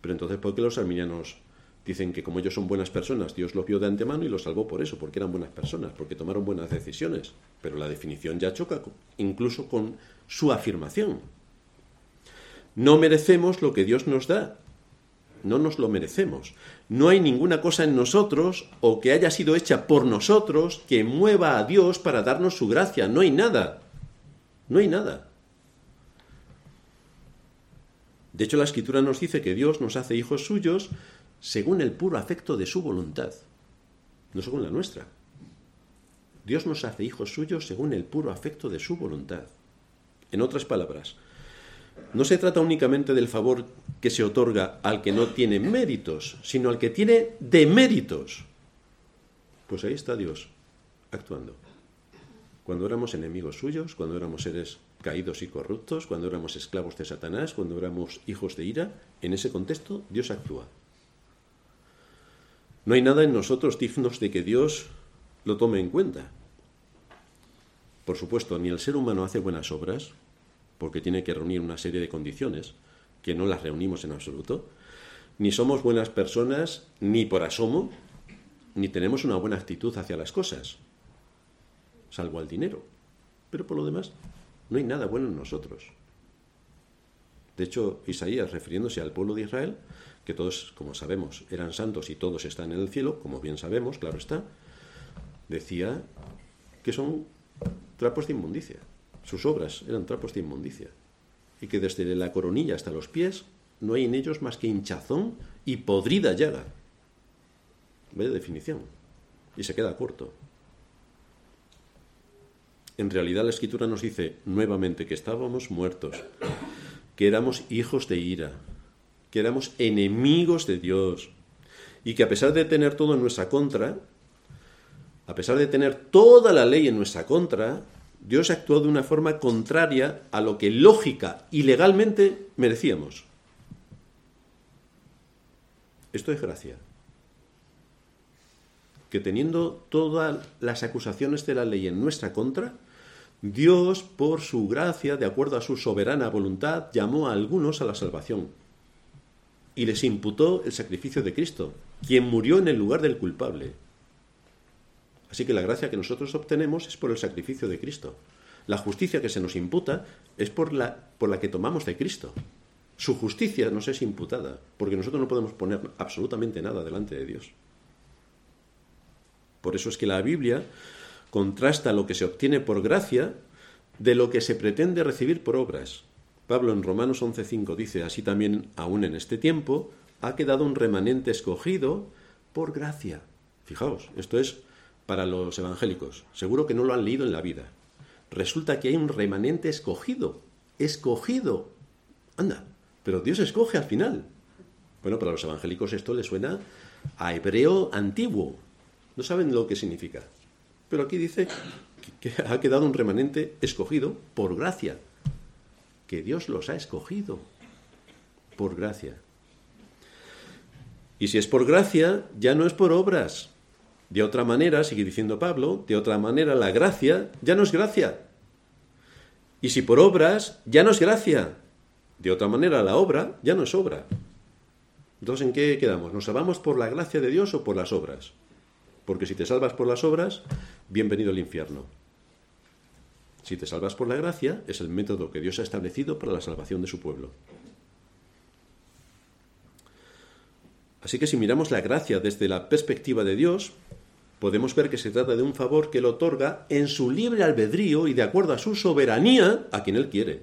Pero entonces, ¿por qué los arminianos dicen que como ellos son buenas personas, Dios los vio de antemano y los salvó por eso, porque eran buenas personas, porque tomaron buenas decisiones? Pero la definición ya choca incluso con su afirmación. No merecemos lo que Dios nos da. No nos lo merecemos. No hay ninguna cosa en nosotros o que haya sido hecha por nosotros que mueva a Dios para darnos su gracia. No hay nada. No hay nada. De hecho, la escritura nos dice que Dios nos hace hijos suyos según el puro afecto de su voluntad, no según la nuestra. Dios nos hace hijos suyos según el puro afecto de su voluntad. En otras palabras, no se trata únicamente del favor que se otorga al que no tiene méritos, sino al que tiene deméritos. Pues ahí está Dios actuando. Cuando éramos enemigos suyos, cuando éramos seres caídos y corruptos, cuando éramos esclavos de Satanás, cuando éramos hijos de ira, en ese contexto Dios actúa. No hay nada en nosotros dignos de que Dios lo tome en cuenta. Por supuesto, ni el ser humano hace buenas obras, porque tiene que reunir una serie de condiciones que no las reunimos en absoluto, ni somos buenas personas, ni por asomo, ni tenemos una buena actitud hacia las cosas, salvo al dinero. Pero por lo demás, no hay nada bueno en nosotros. De hecho, Isaías, refiriéndose al pueblo de Israel, que todos, como sabemos, eran santos y todos están en el cielo, como bien sabemos, claro está, decía que son trapos de inmundicia. Sus obras eran trapos de inmundicia. Y que desde la coronilla hasta los pies no hay en ellos más que hinchazón y podrida llaga. Vaya definición. Y se queda corto. En realidad la escritura nos dice nuevamente que estábamos muertos, que éramos hijos de ira, que éramos enemigos de Dios y que a pesar de tener todo en nuestra contra, a pesar de tener toda la ley en nuestra contra, Dios actuó de una forma contraria a lo que lógica y legalmente merecíamos. Esto es gracia. Que teniendo todas las acusaciones de la ley en nuestra contra, Dios, por su gracia, de acuerdo a su soberana voluntad, llamó a algunos a la salvación y les imputó el sacrificio de Cristo, quien murió en el lugar del culpable. Así que la gracia que nosotros obtenemos es por el sacrificio de Cristo. La justicia que se nos imputa es por la, por la que tomamos de Cristo. Su justicia nos es imputada, porque nosotros no podemos poner absolutamente nada delante de Dios. Por eso es que la Biblia contrasta lo que se obtiene por gracia de lo que se pretende recibir por obras. Pablo en Romanos 11:5 dice, así también aún en este tiempo ha quedado un remanente escogido por gracia. Fijaos, esto es para los evangélicos. Seguro que no lo han leído en la vida. Resulta que hay un remanente escogido. Escogido. Anda, pero Dios escoge al final. Bueno, para los evangélicos esto le suena a hebreo antiguo. No saben lo que significa. Pero aquí dice que ha quedado un remanente escogido por gracia. Que Dios los ha escogido por gracia. Y si es por gracia, ya no es por obras. De otra manera, sigue diciendo Pablo, de otra manera la gracia ya no es gracia. Y si por obras, ya no es gracia. De otra manera la obra ya no es obra. Entonces, ¿en qué quedamos? ¿Nos salvamos por la gracia de Dios o por las obras? Porque si te salvas por las obras, bienvenido al infierno. Si te salvas por la gracia, es el método que Dios ha establecido para la salvación de su pueblo. Así que si miramos la gracia desde la perspectiva de Dios, podemos ver que se trata de un favor que Él otorga en su libre albedrío y de acuerdo a su soberanía a quien Él quiere.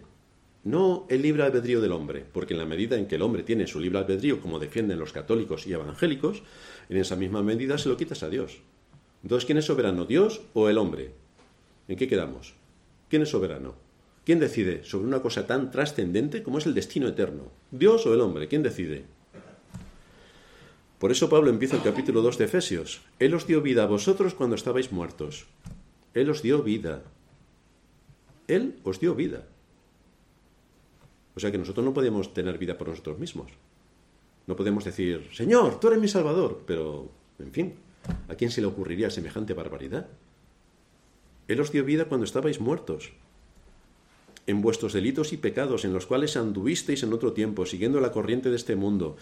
No el libre albedrío del hombre, porque en la medida en que el hombre tiene su libre albedrío, como defienden los católicos y evangélicos, en esa misma medida se lo quitas a Dios. Entonces, ¿quién es soberano, Dios o el hombre? ¿En qué quedamos? ¿Quién es soberano? ¿Quién decide sobre una cosa tan trascendente como es el destino eterno? ¿Dios o el hombre? ¿Quién decide? Por eso Pablo empieza el capítulo 2 de Efesios. Él os dio vida a vosotros cuando estabais muertos. Él os dio vida. Él os dio vida. O sea que nosotros no podemos tener vida por nosotros mismos. No podemos decir, Señor, tú eres mi Salvador, pero, en fin, ¿a quién se le ocurriría semejante barbaridad? Él os dio vida cuando estabais muertos en vuestros delitos y pecados, en los cuales anduvisteis en otro tiempo, siguiendo la corriente de este mundo,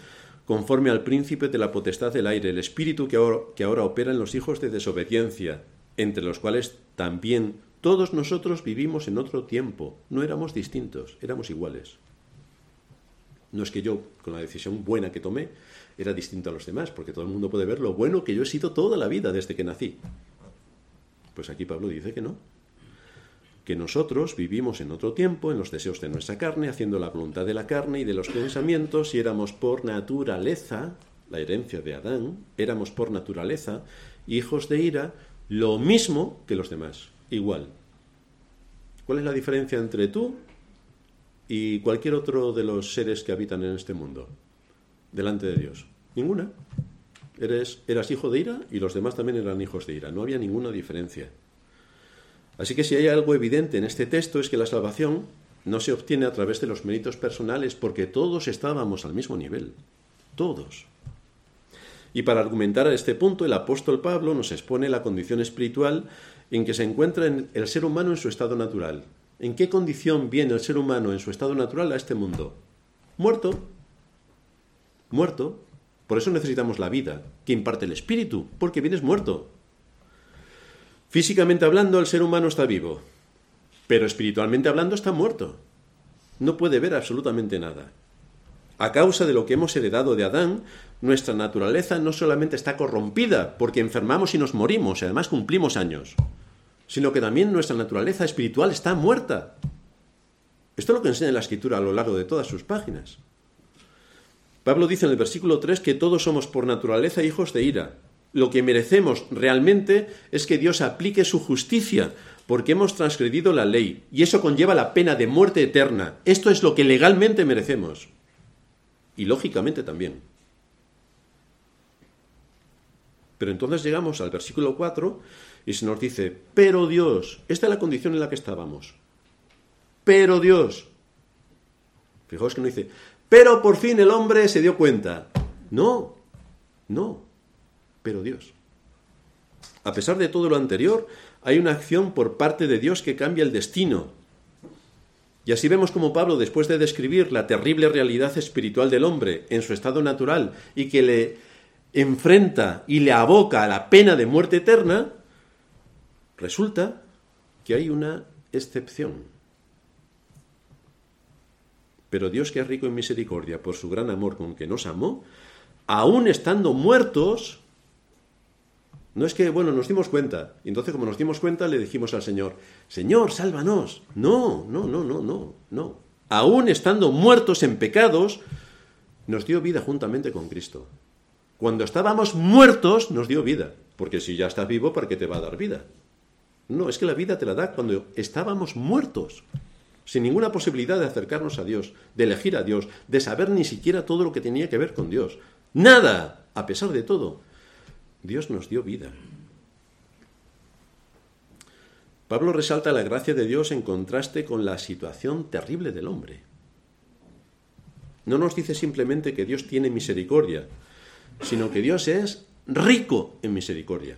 conforme al príncipe de la potestad del aire, el espíritu que ahora, que ahora opera en los hijos de desobediencia, entre los cuales también todos nosotros vivimos en otro tiempo. No éramos distintos, éramos iguales. No es que yo, con la decisión buena que tomé, era distinto a los demás, porque todo el mundo puede ver lo bueno que yo he sido toda la vida desde que nací. Pues aquí Pablo dice que no, que nosotros vivimos en otro tiempo, en los deseos de nuestra carne, haciendo la voluntad de la carne y de los pensamientos, y éramos por naturaleza, la herencia de Adán, éramos por naturaleza hijos de ira, lo mismo que los demás, igual. ¿Cuál es la diferencia entre tú y cualquier otro de los seres que habitan en este mundo, delante de Dios? Ninguna. Eres, eras hijo de ira y los demás también eran hijos de ira. No había ninguna diferencia. Así que si hay algo evidente en este texto es que la salvación no se obtiene a través de los méritos personales porque todos estábamos al mismo nivel. Todos. Y para argumentar a este punto, el apóstol Pablo nos expone la condición espiritual en que se encuentra el ser humano en su estado natural. ¿En qué condición viene el ser humano en su estado natural a este mundo? Muerto. Muerto. Por eso necesitamos la vida, que imparte el espíritu, porque vienes muerto. Físicamente hablando, el ser humano está vivo, pero espiritualmente hablando está muerto. No puede ver absolutamente nada. A causa de lo que hemos heredado de Adán, nuestra naturaleza no solamente está corrompida porque enfermamos y nos morimos y además cumplimos años, sino que también nuestra naturaleza espiritual está muerta. Esto es lo que enseña la escritura a lo largo de todas sus páginas. Pablo dice en el versículo 3 que todos somos por naturaleza hijos de ira, lo que merecemos realmente es que Dios aplique su justicia, porque hemos transgredido la ley, y eso conlleva la pena de muerte eterna. Esto es lo que legalmente merecemos. Y lógicamente también. Pero entonces llegamos al versículo 4 y se nos dice, pero Dios, esta es la condición en la que estábamos. Pero Dios. Fijaos que no dice, pero por fin el hombre se dio cuenta. No, no pero Dios. A pesar de todo lo anterior, hay una acción por parte de Dios que cambia el destino. Y así vemos como Pablo, después de describir la terrible realidad espiritual del hombre en su estado natural y que le enfrenta y le aboca a la pena de muerte eterna, resulta que hay una excepción. Pero Dios que es rico en misericordia por su gran amor con que nos amó, aun estando muertos, no es que, bueno, nos dimos cuenta. Y entonces, como nos dimos cuenta, le dijimos al Señor, Señor, sálvanos. No, no, no, no, no, no. Aún estando muertos en pecados, nos dio vida juntamente con Cristo. Cuando estábamos muertos, nos dio vida. Porque si ya estás vivo, ¿para qué te va a dar vida? No, es que la vida te la da cuando estábamos muertos. Sin ninguna posibilidad de acercarnos a Dios, de elegir a Dios, de saber ni siquiera todo lo que tenía que ver con Dios. Nada, a pesar de todo. Dios nos dio vida. Pablo resalta la gracia de Dios en contraste con la situación terrible del hombre. No nos dice simplemente que Dios tiene misericordia, sino que Dios es rico en misericordia.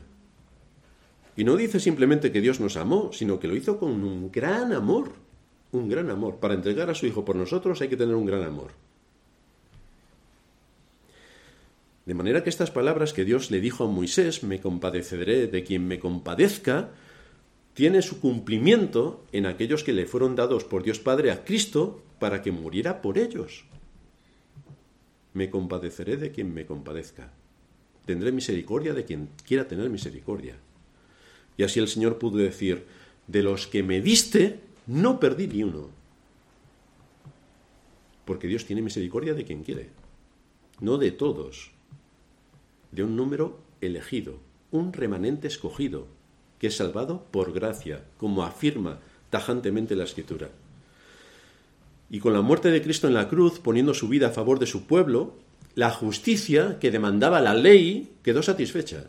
Y no dice simplemente que Dios nos amó, sino que lo hizo con un gran amor, un gran amor. Para entregar a su Hijo por nosotros hay que tener un gran amor. De manera que estas palabras que Dios le dijo a Moisés, me compadeceré de quien me compadezca, tiene su cumplimiento en aquellos que le fueron dados por Dios Padre a Cristo para que muriera por ellos. Me compadeceré de quien me compadezca. Tendré misericordia de quien quiera tener misericordia. Y así el Señor pudo decir, de los que me diste, no perdí ni uno. Porque Dios tiene misericordia de quien quiere, no de todos de un número elegido, un remanente escogido, que es salvado por gracia, como afirma tajantemente la Escritura. Y con la muerte de Cristo en la cruz, poniendo su vida a favor de su pueblo, la justicia que demandaba la ley quedó satisfecha.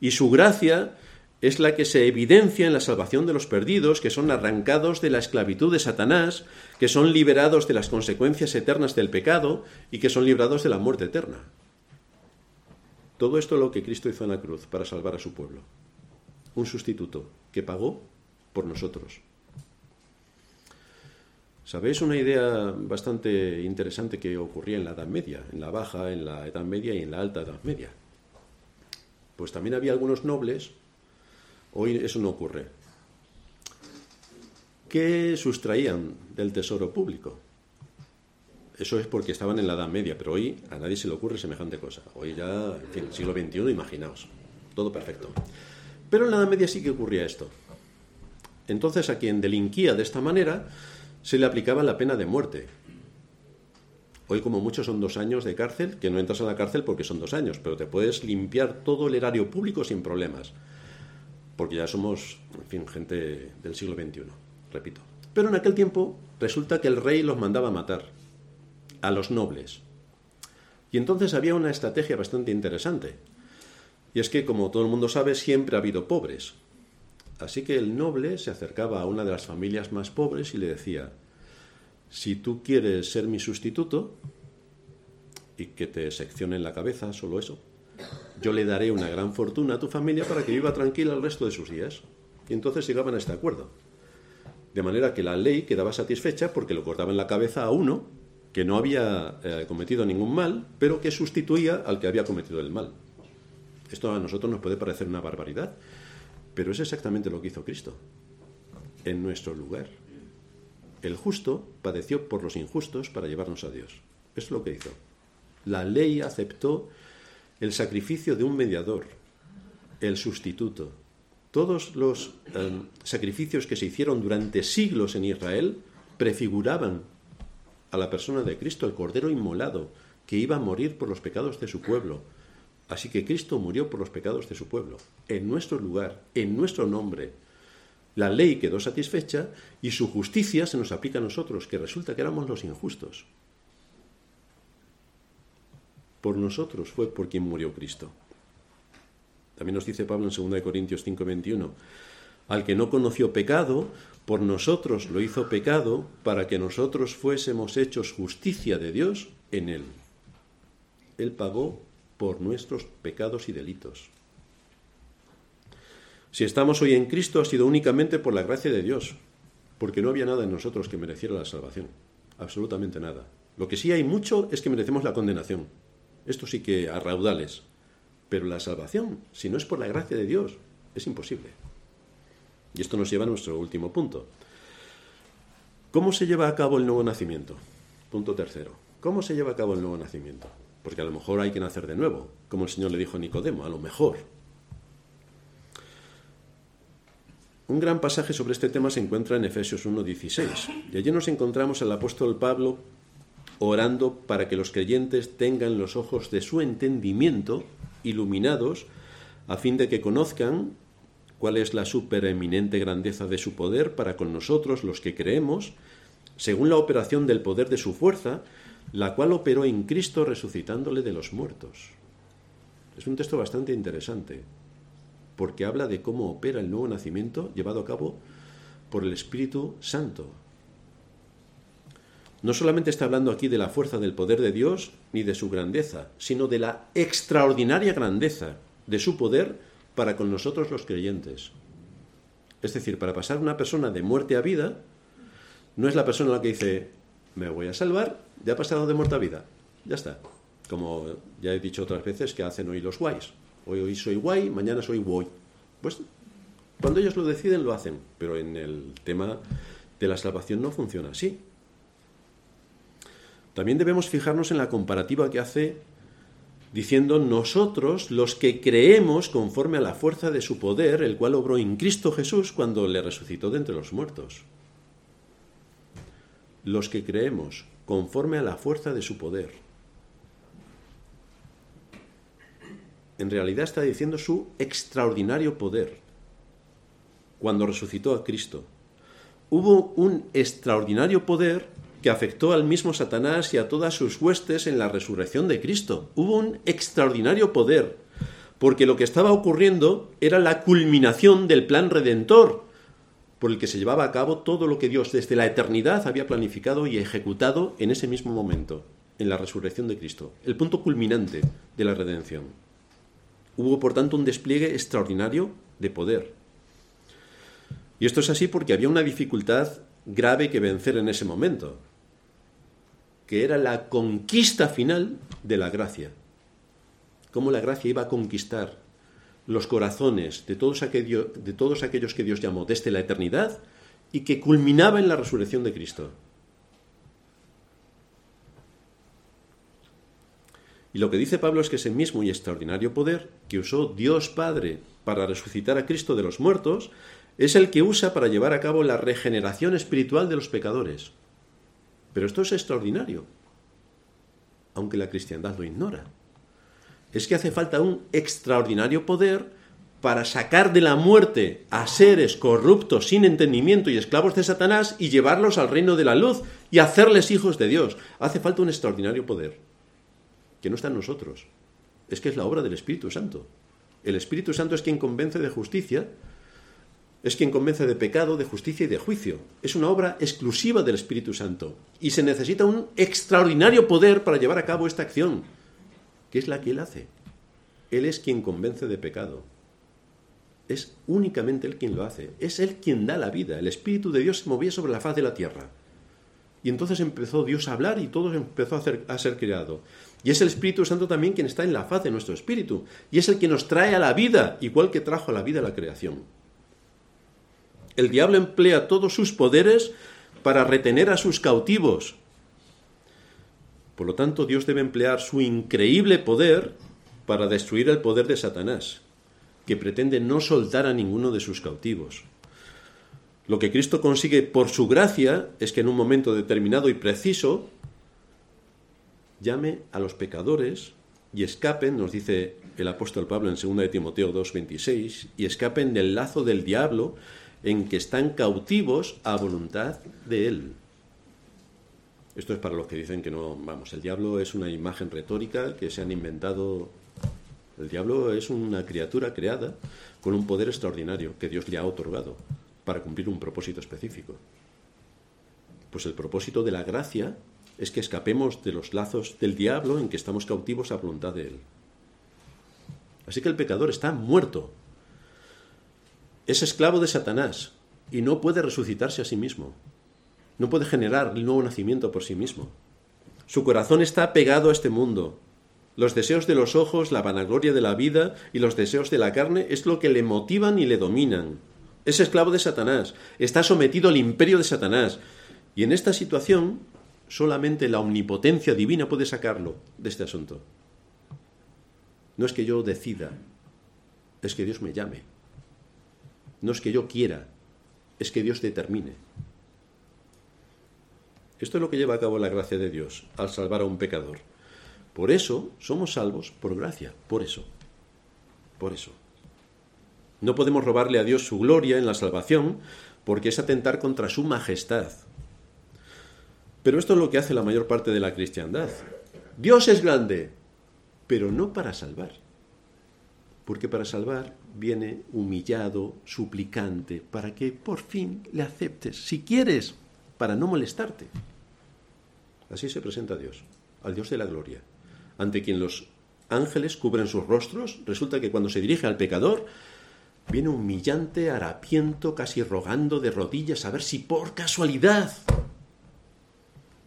Y su gracia es la que se evidencia en la salvación de los perdidos, que son arrancados de la esclavitud de Satanás, que son liberados de las consecuencias eternas del pecado y que son librados de la muerte eterna. Todo esto es lo que Cristo hizo en la cruz para salvar a su pueblo. Un sustituto que pagó por nosotros. ¿Sabéis una idea bastante interesante que ocurría en la Edad Media, en la Baja, en la Edad Media y en la Alta Edad Media? Pues también había algunos nobles, hoy eso no ocurre, que sustraían del tesoro público eso es porque estaban en la Edad Media, pero hoy a nadie se le ocurre semejante cosa. Hoy ya, en fin, siglo XXI, imaginaos, todo perfecto. Pero en la Edad Media sí que ocurría esto. Entonces a quien delinquía de esta manera se le aplicaba la pena de muerte. Hoy como mucho son dos años de cárcel, que no entras a la cárcel porque son dos años, pero te puedes limpiar todo el erario público sin problemas. Porque ya somos, en fin, gente del siglo XXI, repito. Pero en aquel tiempo resulta que el rey los mandaba matar a los nobles. Y entonces había una estrategia bastante interesante. Y es que, como todo el mundo sabe, siempre ha habido pobres. Así que el noble se acercaba a una de las familias más pobres y le decía, si tú quieres ser mi sustituto y que te seccionen la cabeza, solo eso, yo le daré una gran fortuna a tu familia para que viva tranquila el resto de sus días. Y entonces llegaban a este acuerdo. De manera que la ley quedaba satisfecha porque lo cortaban la cabeza a uno que no había eh, cometido ningún mal, pero que sustituía al que había cometido el mal. Esto a nosotros nos puede parecer una barbaridad, pero es exactamente lo que hizo Cristo, en nuestro lugar. El justo padeció por los injustos para llevarnos a Dios. Es lo que hizo. La ley aceptó el sacrificio de un mediador, el sustituto. Todos los em, sacrificios que se hicieron durante siglos en Israel prefiguraban a la persona de Cristo, el Cordero inmolado, que iba a morir por los pecados de su pueblo. Así que Cristo murió por los pecados de su pueblo, en nuestro lugar, en nuestro nombre. La ley quedó satisfecha y su justicia se nos aplica a nosotros, que resulta que éramos los injustos. Por nosotros fue por quien murió Cristo. También nos dice Pablo en 2 Corintios 5:21, al que no conoció pecado, por nosotros lo hizo pecado para que nosotros fuésemos hechos justicia de Dios en él. Él pagó por nuestros pecados y delitos. Si estamos hoy en Cristo ha sido únicamente por la gracia de Dios, porque no había nada en nosotros que mereciera la salvación, absolutamente nada. Lo que sí hay mucho es que merecemos la condenación. Esto sí que a raudales. Pero la salvación, si no es por la gracia de Dios, es imposible. Y esto nos lleva a nuestro último punto. ¿Cómo se lleva a cabo el nuevo nacimiento? Punto tercero. ¿Cómo se lleva a cabo el nuevo nacimiento? Porque a lo mejor hay que nacer de nuevo, como el Señor le dijo a Nicodemo, a lo mejor. Un gran pasaje sobre este tema se encuentra en Efesios 1.16. Y allí nos encontramos al apóstol Pablo orando para que los creyentes tengan los ojos de su entendimiento iluminados a fin de que conozcan cuál es la supereminente grandeza de su poder para con nosotros los que creemos, según la operación del poder de su fuerza, la cual operó en Cristo resucitándole de los muertos. Es un texto bastante interesante, porque habla de cómo opera el nuevo nacimiento llevado a cabo por el Espíritu Santo. No solamente está hablando aquí de la fuerza del poder de Dios ni de su grandeza, sino de la extraordinaria grandeza de su poder para con nosotros los creyentes. Es decir, para pasar una persona de muerte a vida, no es la persona la que dice, me voy a salvar, ya ha pasado de muerte a vida, ya está. como ya he dicho otras veces que hacen hoy los guays. Hoy, hoy soy guay, mañana soy guay. Pues cuando ellos lo deciden lo hacen, pero en el tema de la salvación no funciona así. También debemos fijarnos en la comparativa que hace diciendo nosotros los que creemos conforme a la fuerza de su poder, el cual obró en Cristo Jesús cuando le resucitó de entre los muertos. Los que creemos conforme a la fuerza de su poder. En realidad está diciendo su extraordinario poder. Cuando resucitó a Cristo, hubo un extraordinario poder que afectó al mismo Satanás y a todas sus huestes en la resurrección de Cristo. Hubo un extraordinario poder, porque lo que estaba ocurriendo era la culminación del plan redentor, por el que se llevaba a cabo todo lo que Dios desde la eternidad había planificado y ejecutado en ese mismo momento, en la resurrección de Cristo, el punto culminante de la redención. Hubo, por tanto, un despliegue extraordinario de poder. Y esto es así porque había una dificultad grave que vencer en ese momento que era la conquista final de la gracia. Cómo la gracia iba a conquistar los corazones de todos, de todos aquellos que Dios llamó desde la eternidad y que culminaba en la resurrección de Cristo. Y lo que dice Pablo es que ese mismo y extraordinario poder que usó Dios Padre para resucitar a Cristo de los muertos es el que usa para llevar a cabo la regeneración espiritual de los pecadores. Pero esto es extraordinario, aunque la cristiandad lo ignora. Es que hace falta un extraordinario poder para sacar de la muerte a seres corruptos, sin entendimiento y esclavos de Satanás y llevarlos al reino de la luz y hacerles hijos de Dios. Hace falta un extraordinario poder, que no está en nosotros. Es que es la obra del Espíritu Santo. El Espíritu Santo es quien convence de justicia, es quien convence de pecado, de justicia y de juicio. Es una obra exclusiva del Espíritu Santo. Y se necesita un extraordinario poder para llevar a cabo esta acción, que es la que Él hace. Él es quien convence de pecado. Es únicamente Él quien lo hace. Es Él quien da la vida. El Espíritu de Dios se movía sobre la faz de la tierra. Y entonces empezó Dios a hablar y todo empezó a, a ser creado. Y es el Espíritu Santo también quien está en la faz de nuestro espíritu. Y es el que nos trae a la vida, igual que trajo a la vida la creación. El diablo emplea todos sus poderes para retener a sus cautivos. Por lo tanto, Dios debe emplear su increíble poder para destruir el poder de Satanás, que pretende no soltar a ninguno de sus cautivos. Lo que Cristo consigue por su gracia es que en un momento determinado y preciso llame a los pecadores y escapen, nos dice el apóstol Pablo en 2 de Timoteo 2:26, y escapen del lazo del diablo en que están cautivos a voluntad de Él. Esto es para los que dicen que no, vamos, el diablo es una imagen retórica que se han inventado. El diablo es una criatura creada con un poder extraordinario que Dios le ha otorgado para cumplir un propósito específico. Pues el propósito de la gracia es que escapemos de los lazos del diablo en que estamos cautivos a voluntad de Él. Así que el pecador está muerto es esclavo de Satanás y no puede resucitarse a sí mismo. No puede generar el nuevo nacimiento por sí mismo. Su corazón está pegado a este mundo. Los deseos de los ojos, la vanagloria de la vida y los deseos de la carne es lo que le motivan y le dominan. Es esclavo de Satanás, está sometido al imperio de Satanás. Y en esta situación solamente la omnipotencia divina puede sacarlo de este asunto. No es que yo decida, es que Dios me llame. No es que yo quiera, es que Dios determine. Esto es lo que lleva a cabo la gracia de Dios al salvar a un pecador. Por eso somos salvos por gracia, por eso. Por eso. No podemos robarle a Dios su gloria en la salvación porque es atentar contra su majestad. Pero esto es lo que hace la mayor parte de la cristiandad. Dios es grande, pero no para salvar. Porque para salvar viene humillado, suplicante, para que por fin le aceptes, si quieres, para no molestarte. Así se presenta Dios, al Dios de la gloria, ante quien los ángeles cubren sus rostros. Resulta que cuando se dirige al pecador, viene humillante, harapiento, casi rogando de rodillas a ver si por casualidad.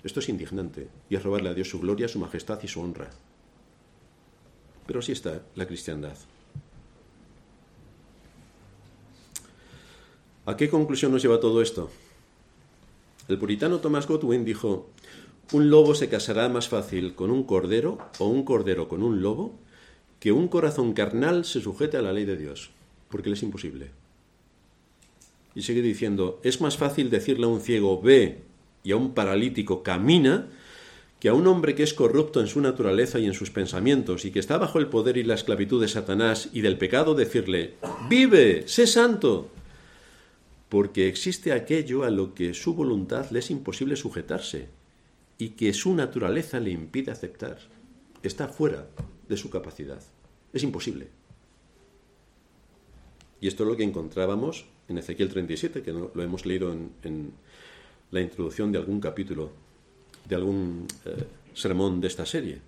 Esto es indignante y es robarle a Dios su gloria, su majestad y su honra. pero así está la cristiandad. ¿A qué conclusión nos lleva todo esto? El puritano Thomas Godwin dijo, un lobo se casará más fácil con un cordero o un cordero con un lobo que un corazón carnal se sujete a la ley de Dios, porque le es imposible. Y sigue diciendo, es más fácil decirle a un ciego ve y a un paralítico camina que a un hombre que es corrupto en su naturaleza y en sus pensamientos y que está bajo el poder y la esclavitud de Satanás y del pecado decirle vive, sé santo, porque existe aquello a lo que su voluntad le es imposible sujetarse y que su naturaleza le impide aceptar. Está fuera de su capacidad. Es imposible. Y esto es lo que encontrábamos en Ezequiel 37, que lo hemos leído en, la introducción de algún capítulo, de algún eh, sermón de esta serie.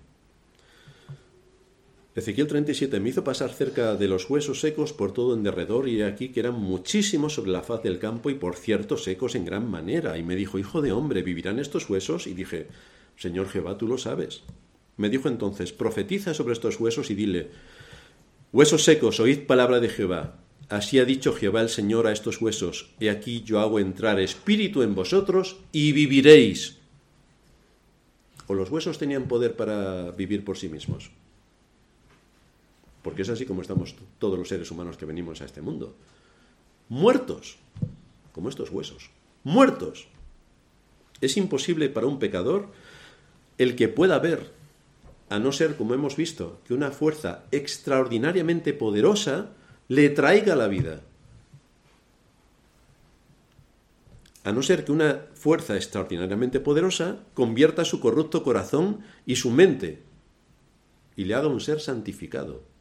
Ezequiel 37 me hizo pasar cerca de los huesos secos por todo en derredor y aquí que eran muchísimos sobre la faz del campo y por cierto secos en gran manera. Y me dijo, Hijo de hombre, ¿vivirán estos huesos? Y dije, Señor Jehová, tú lo sabes. Me dijo entonces, profetiza sobre estos huesos y dile, Huesos secos, oíd palabra de Jehová. Así ha dicho Jehová el Señor a estos huesos, he aquí yo hago entrar espíritu en vosotros y viviréis. ¿O los huesos tenían poder para vivir por sí mismos? Porque es así como estamos todos los seres humanos que venimos a este mundo. Muertos, como estos huesos. Muertos. Es imposible para un pecador el que pueda ver, a no ser, como hemos visto, que una fuerza extraordinariamente poderosa le traiga la vida. A no ser que una fuerza extraordinariamente poderosa convierta su corrupto corazón y su mente y le haga un ser santificado.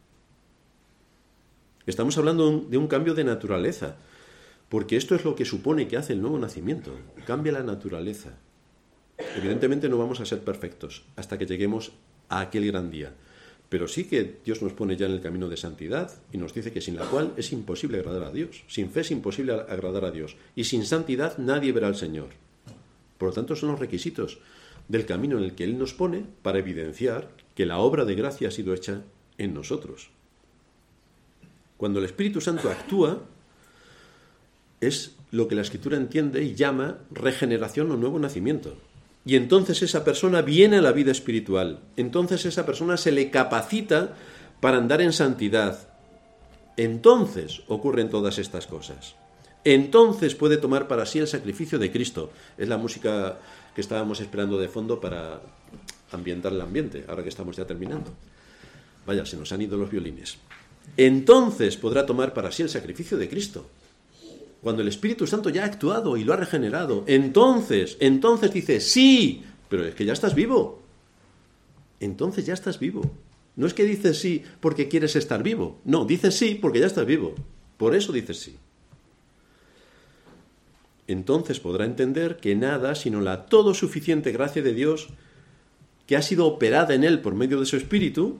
Estamos hablando de un cambio de naturaleza, porque esto es lo que supone que hace el nuevo nacimiento, cambia la naturaleza. Evidentemente no vamos a ser perfectos hasta que lleguemos a aquel gran día, pero sí que Dios nos pone ya en el camino de santidad y nos dice que sin la cual es imposible agradar a Dios. Sin fe es imposible agradar a Dios. Y sin santidad nadie verá al Señor. Por lo tanto, son los requisitos del camino en el que Él nos pone para evidenciar que la obra de gracia ha sido hecha en nosotros. Cuando el Espíritu Santo actúa, es lo que la Escritura entiende y llama regeneración o nuevo nacimiento. Y entonces esa persona viene a la vida espiritual. Entonces esa persona se le capacita para andar en santidad. Entonces ocurren todas estas cosas. Entonces puede tomar para sí el sacrificio de Cristo. Es la música que estábamos esperando de fondo para ambientar el ambiente, ahora que estamos ya terminando. Vaya, se nos han ido los violines entonces podrá tomar para sí el sacrificio de Cristo. Cuando el Espíritu Santo ya ha actuado y lo ha regenerado, entonces, entonces dice, sí, pero es que ya estás vivo. Entonces ya estás vivo. No es que dices sí porque quieres estar vivo. No, dices sí porque ya estás vivo. Por eso dices sí. Entonces podrá entender que nada sino la todo suficiente gracia de Dios que ha sido operada en él por medio de su Espíritu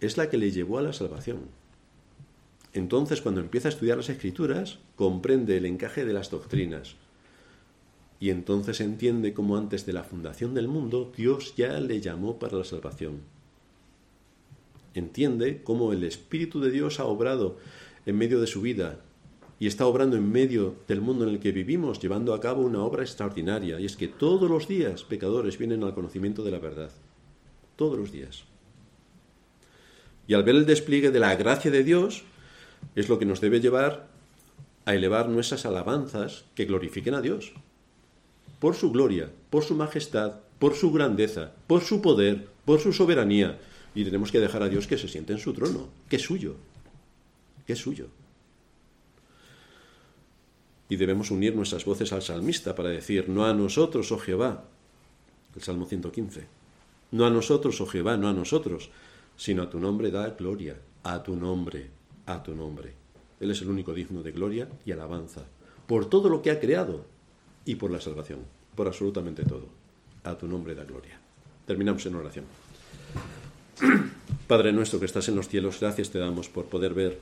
es la que le llevó a la salvación. Entonces, cuando empieza a estudiar las escrituras, comprende el encaje de las doctrinas. Y entonces entiende cómo antes de la fundación del mundo Dios ya le llamó para la salvación. Entiende cómo el Espíritu de Dios ha obrado en medio de su vida y está obrando en medio del mundo en el que vivimos, llevando a cabo una obra extraordinaria. Y es que todos los días pecadores vienen al conocimiento de la verdad. Todos los días. Y al ver el despliegue de la gracia de Dios, es lo que nos debe llevar a elevar nuestras alabanzas que glorifiquen a Dios. Por su gloria, por su majestad, por su grandeza, por su poder, por su soberanía. Y tenemos que dejar a Dios que se siente en su trono, que es suyo, que es suyo. Y debemos unir nuestras voces al salmista para decir, no a nosotros, oh Jehová, el Salmo 115, no a nosotros, oh Jehová, no a nosotros, sino a tu nombre da gloria, a tu nombre, a tu nombre. Él es el único digno de gloria y alabanza, por todo lo que ha creado y por la salvación, por absolutamente todo. A tu nombre da gloria. Terminamos en oración. [CLEARS THROAT] Padre nuestro que estás en los cielos, gracias te damos por poder ver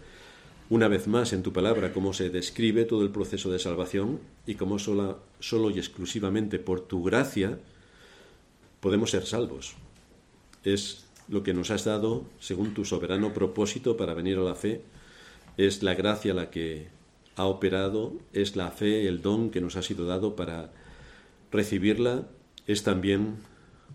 una vez más en tu palabra cómo se describe todo el proceso de salvación y cómo sola, solo y exclusivamente por tu gracia podemos ser salvos. Es lo que nos has dado, según tu soberano propósito para venir a la fe, es la gracia la que ha operado, es la fe, el don que nos ha sido dado para recibirla, es también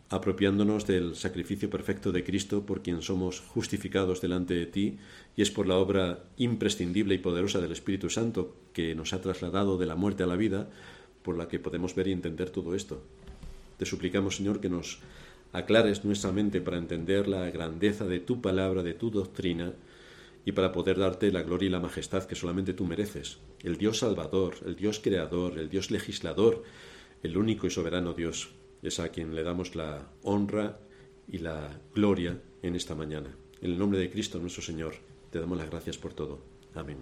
apropiándonos del sacrificio perfecto de Cristo por quien somos justificados delante de ti, y es por la obra imprescindible y poderosa del Espíritu Santo que nos ha trasladado de la muerte a la vida, por la que podemos ver y entender todo esto. Te suplicamos, Señor, que nos aclares nuestra mente para entender la grandeza de tu palabra, de tu doctrina, y para poder darte la gloria y la majestad que solamente tú mereces. El Dios Salvador, el Dios Creador, el Dios Legislador, el único y soberano Dios, es a quien le damos la honra y la gloria en esta mañana. En el nombre de Cristo nuestro Señor, te damos las gracias por todo. Amén.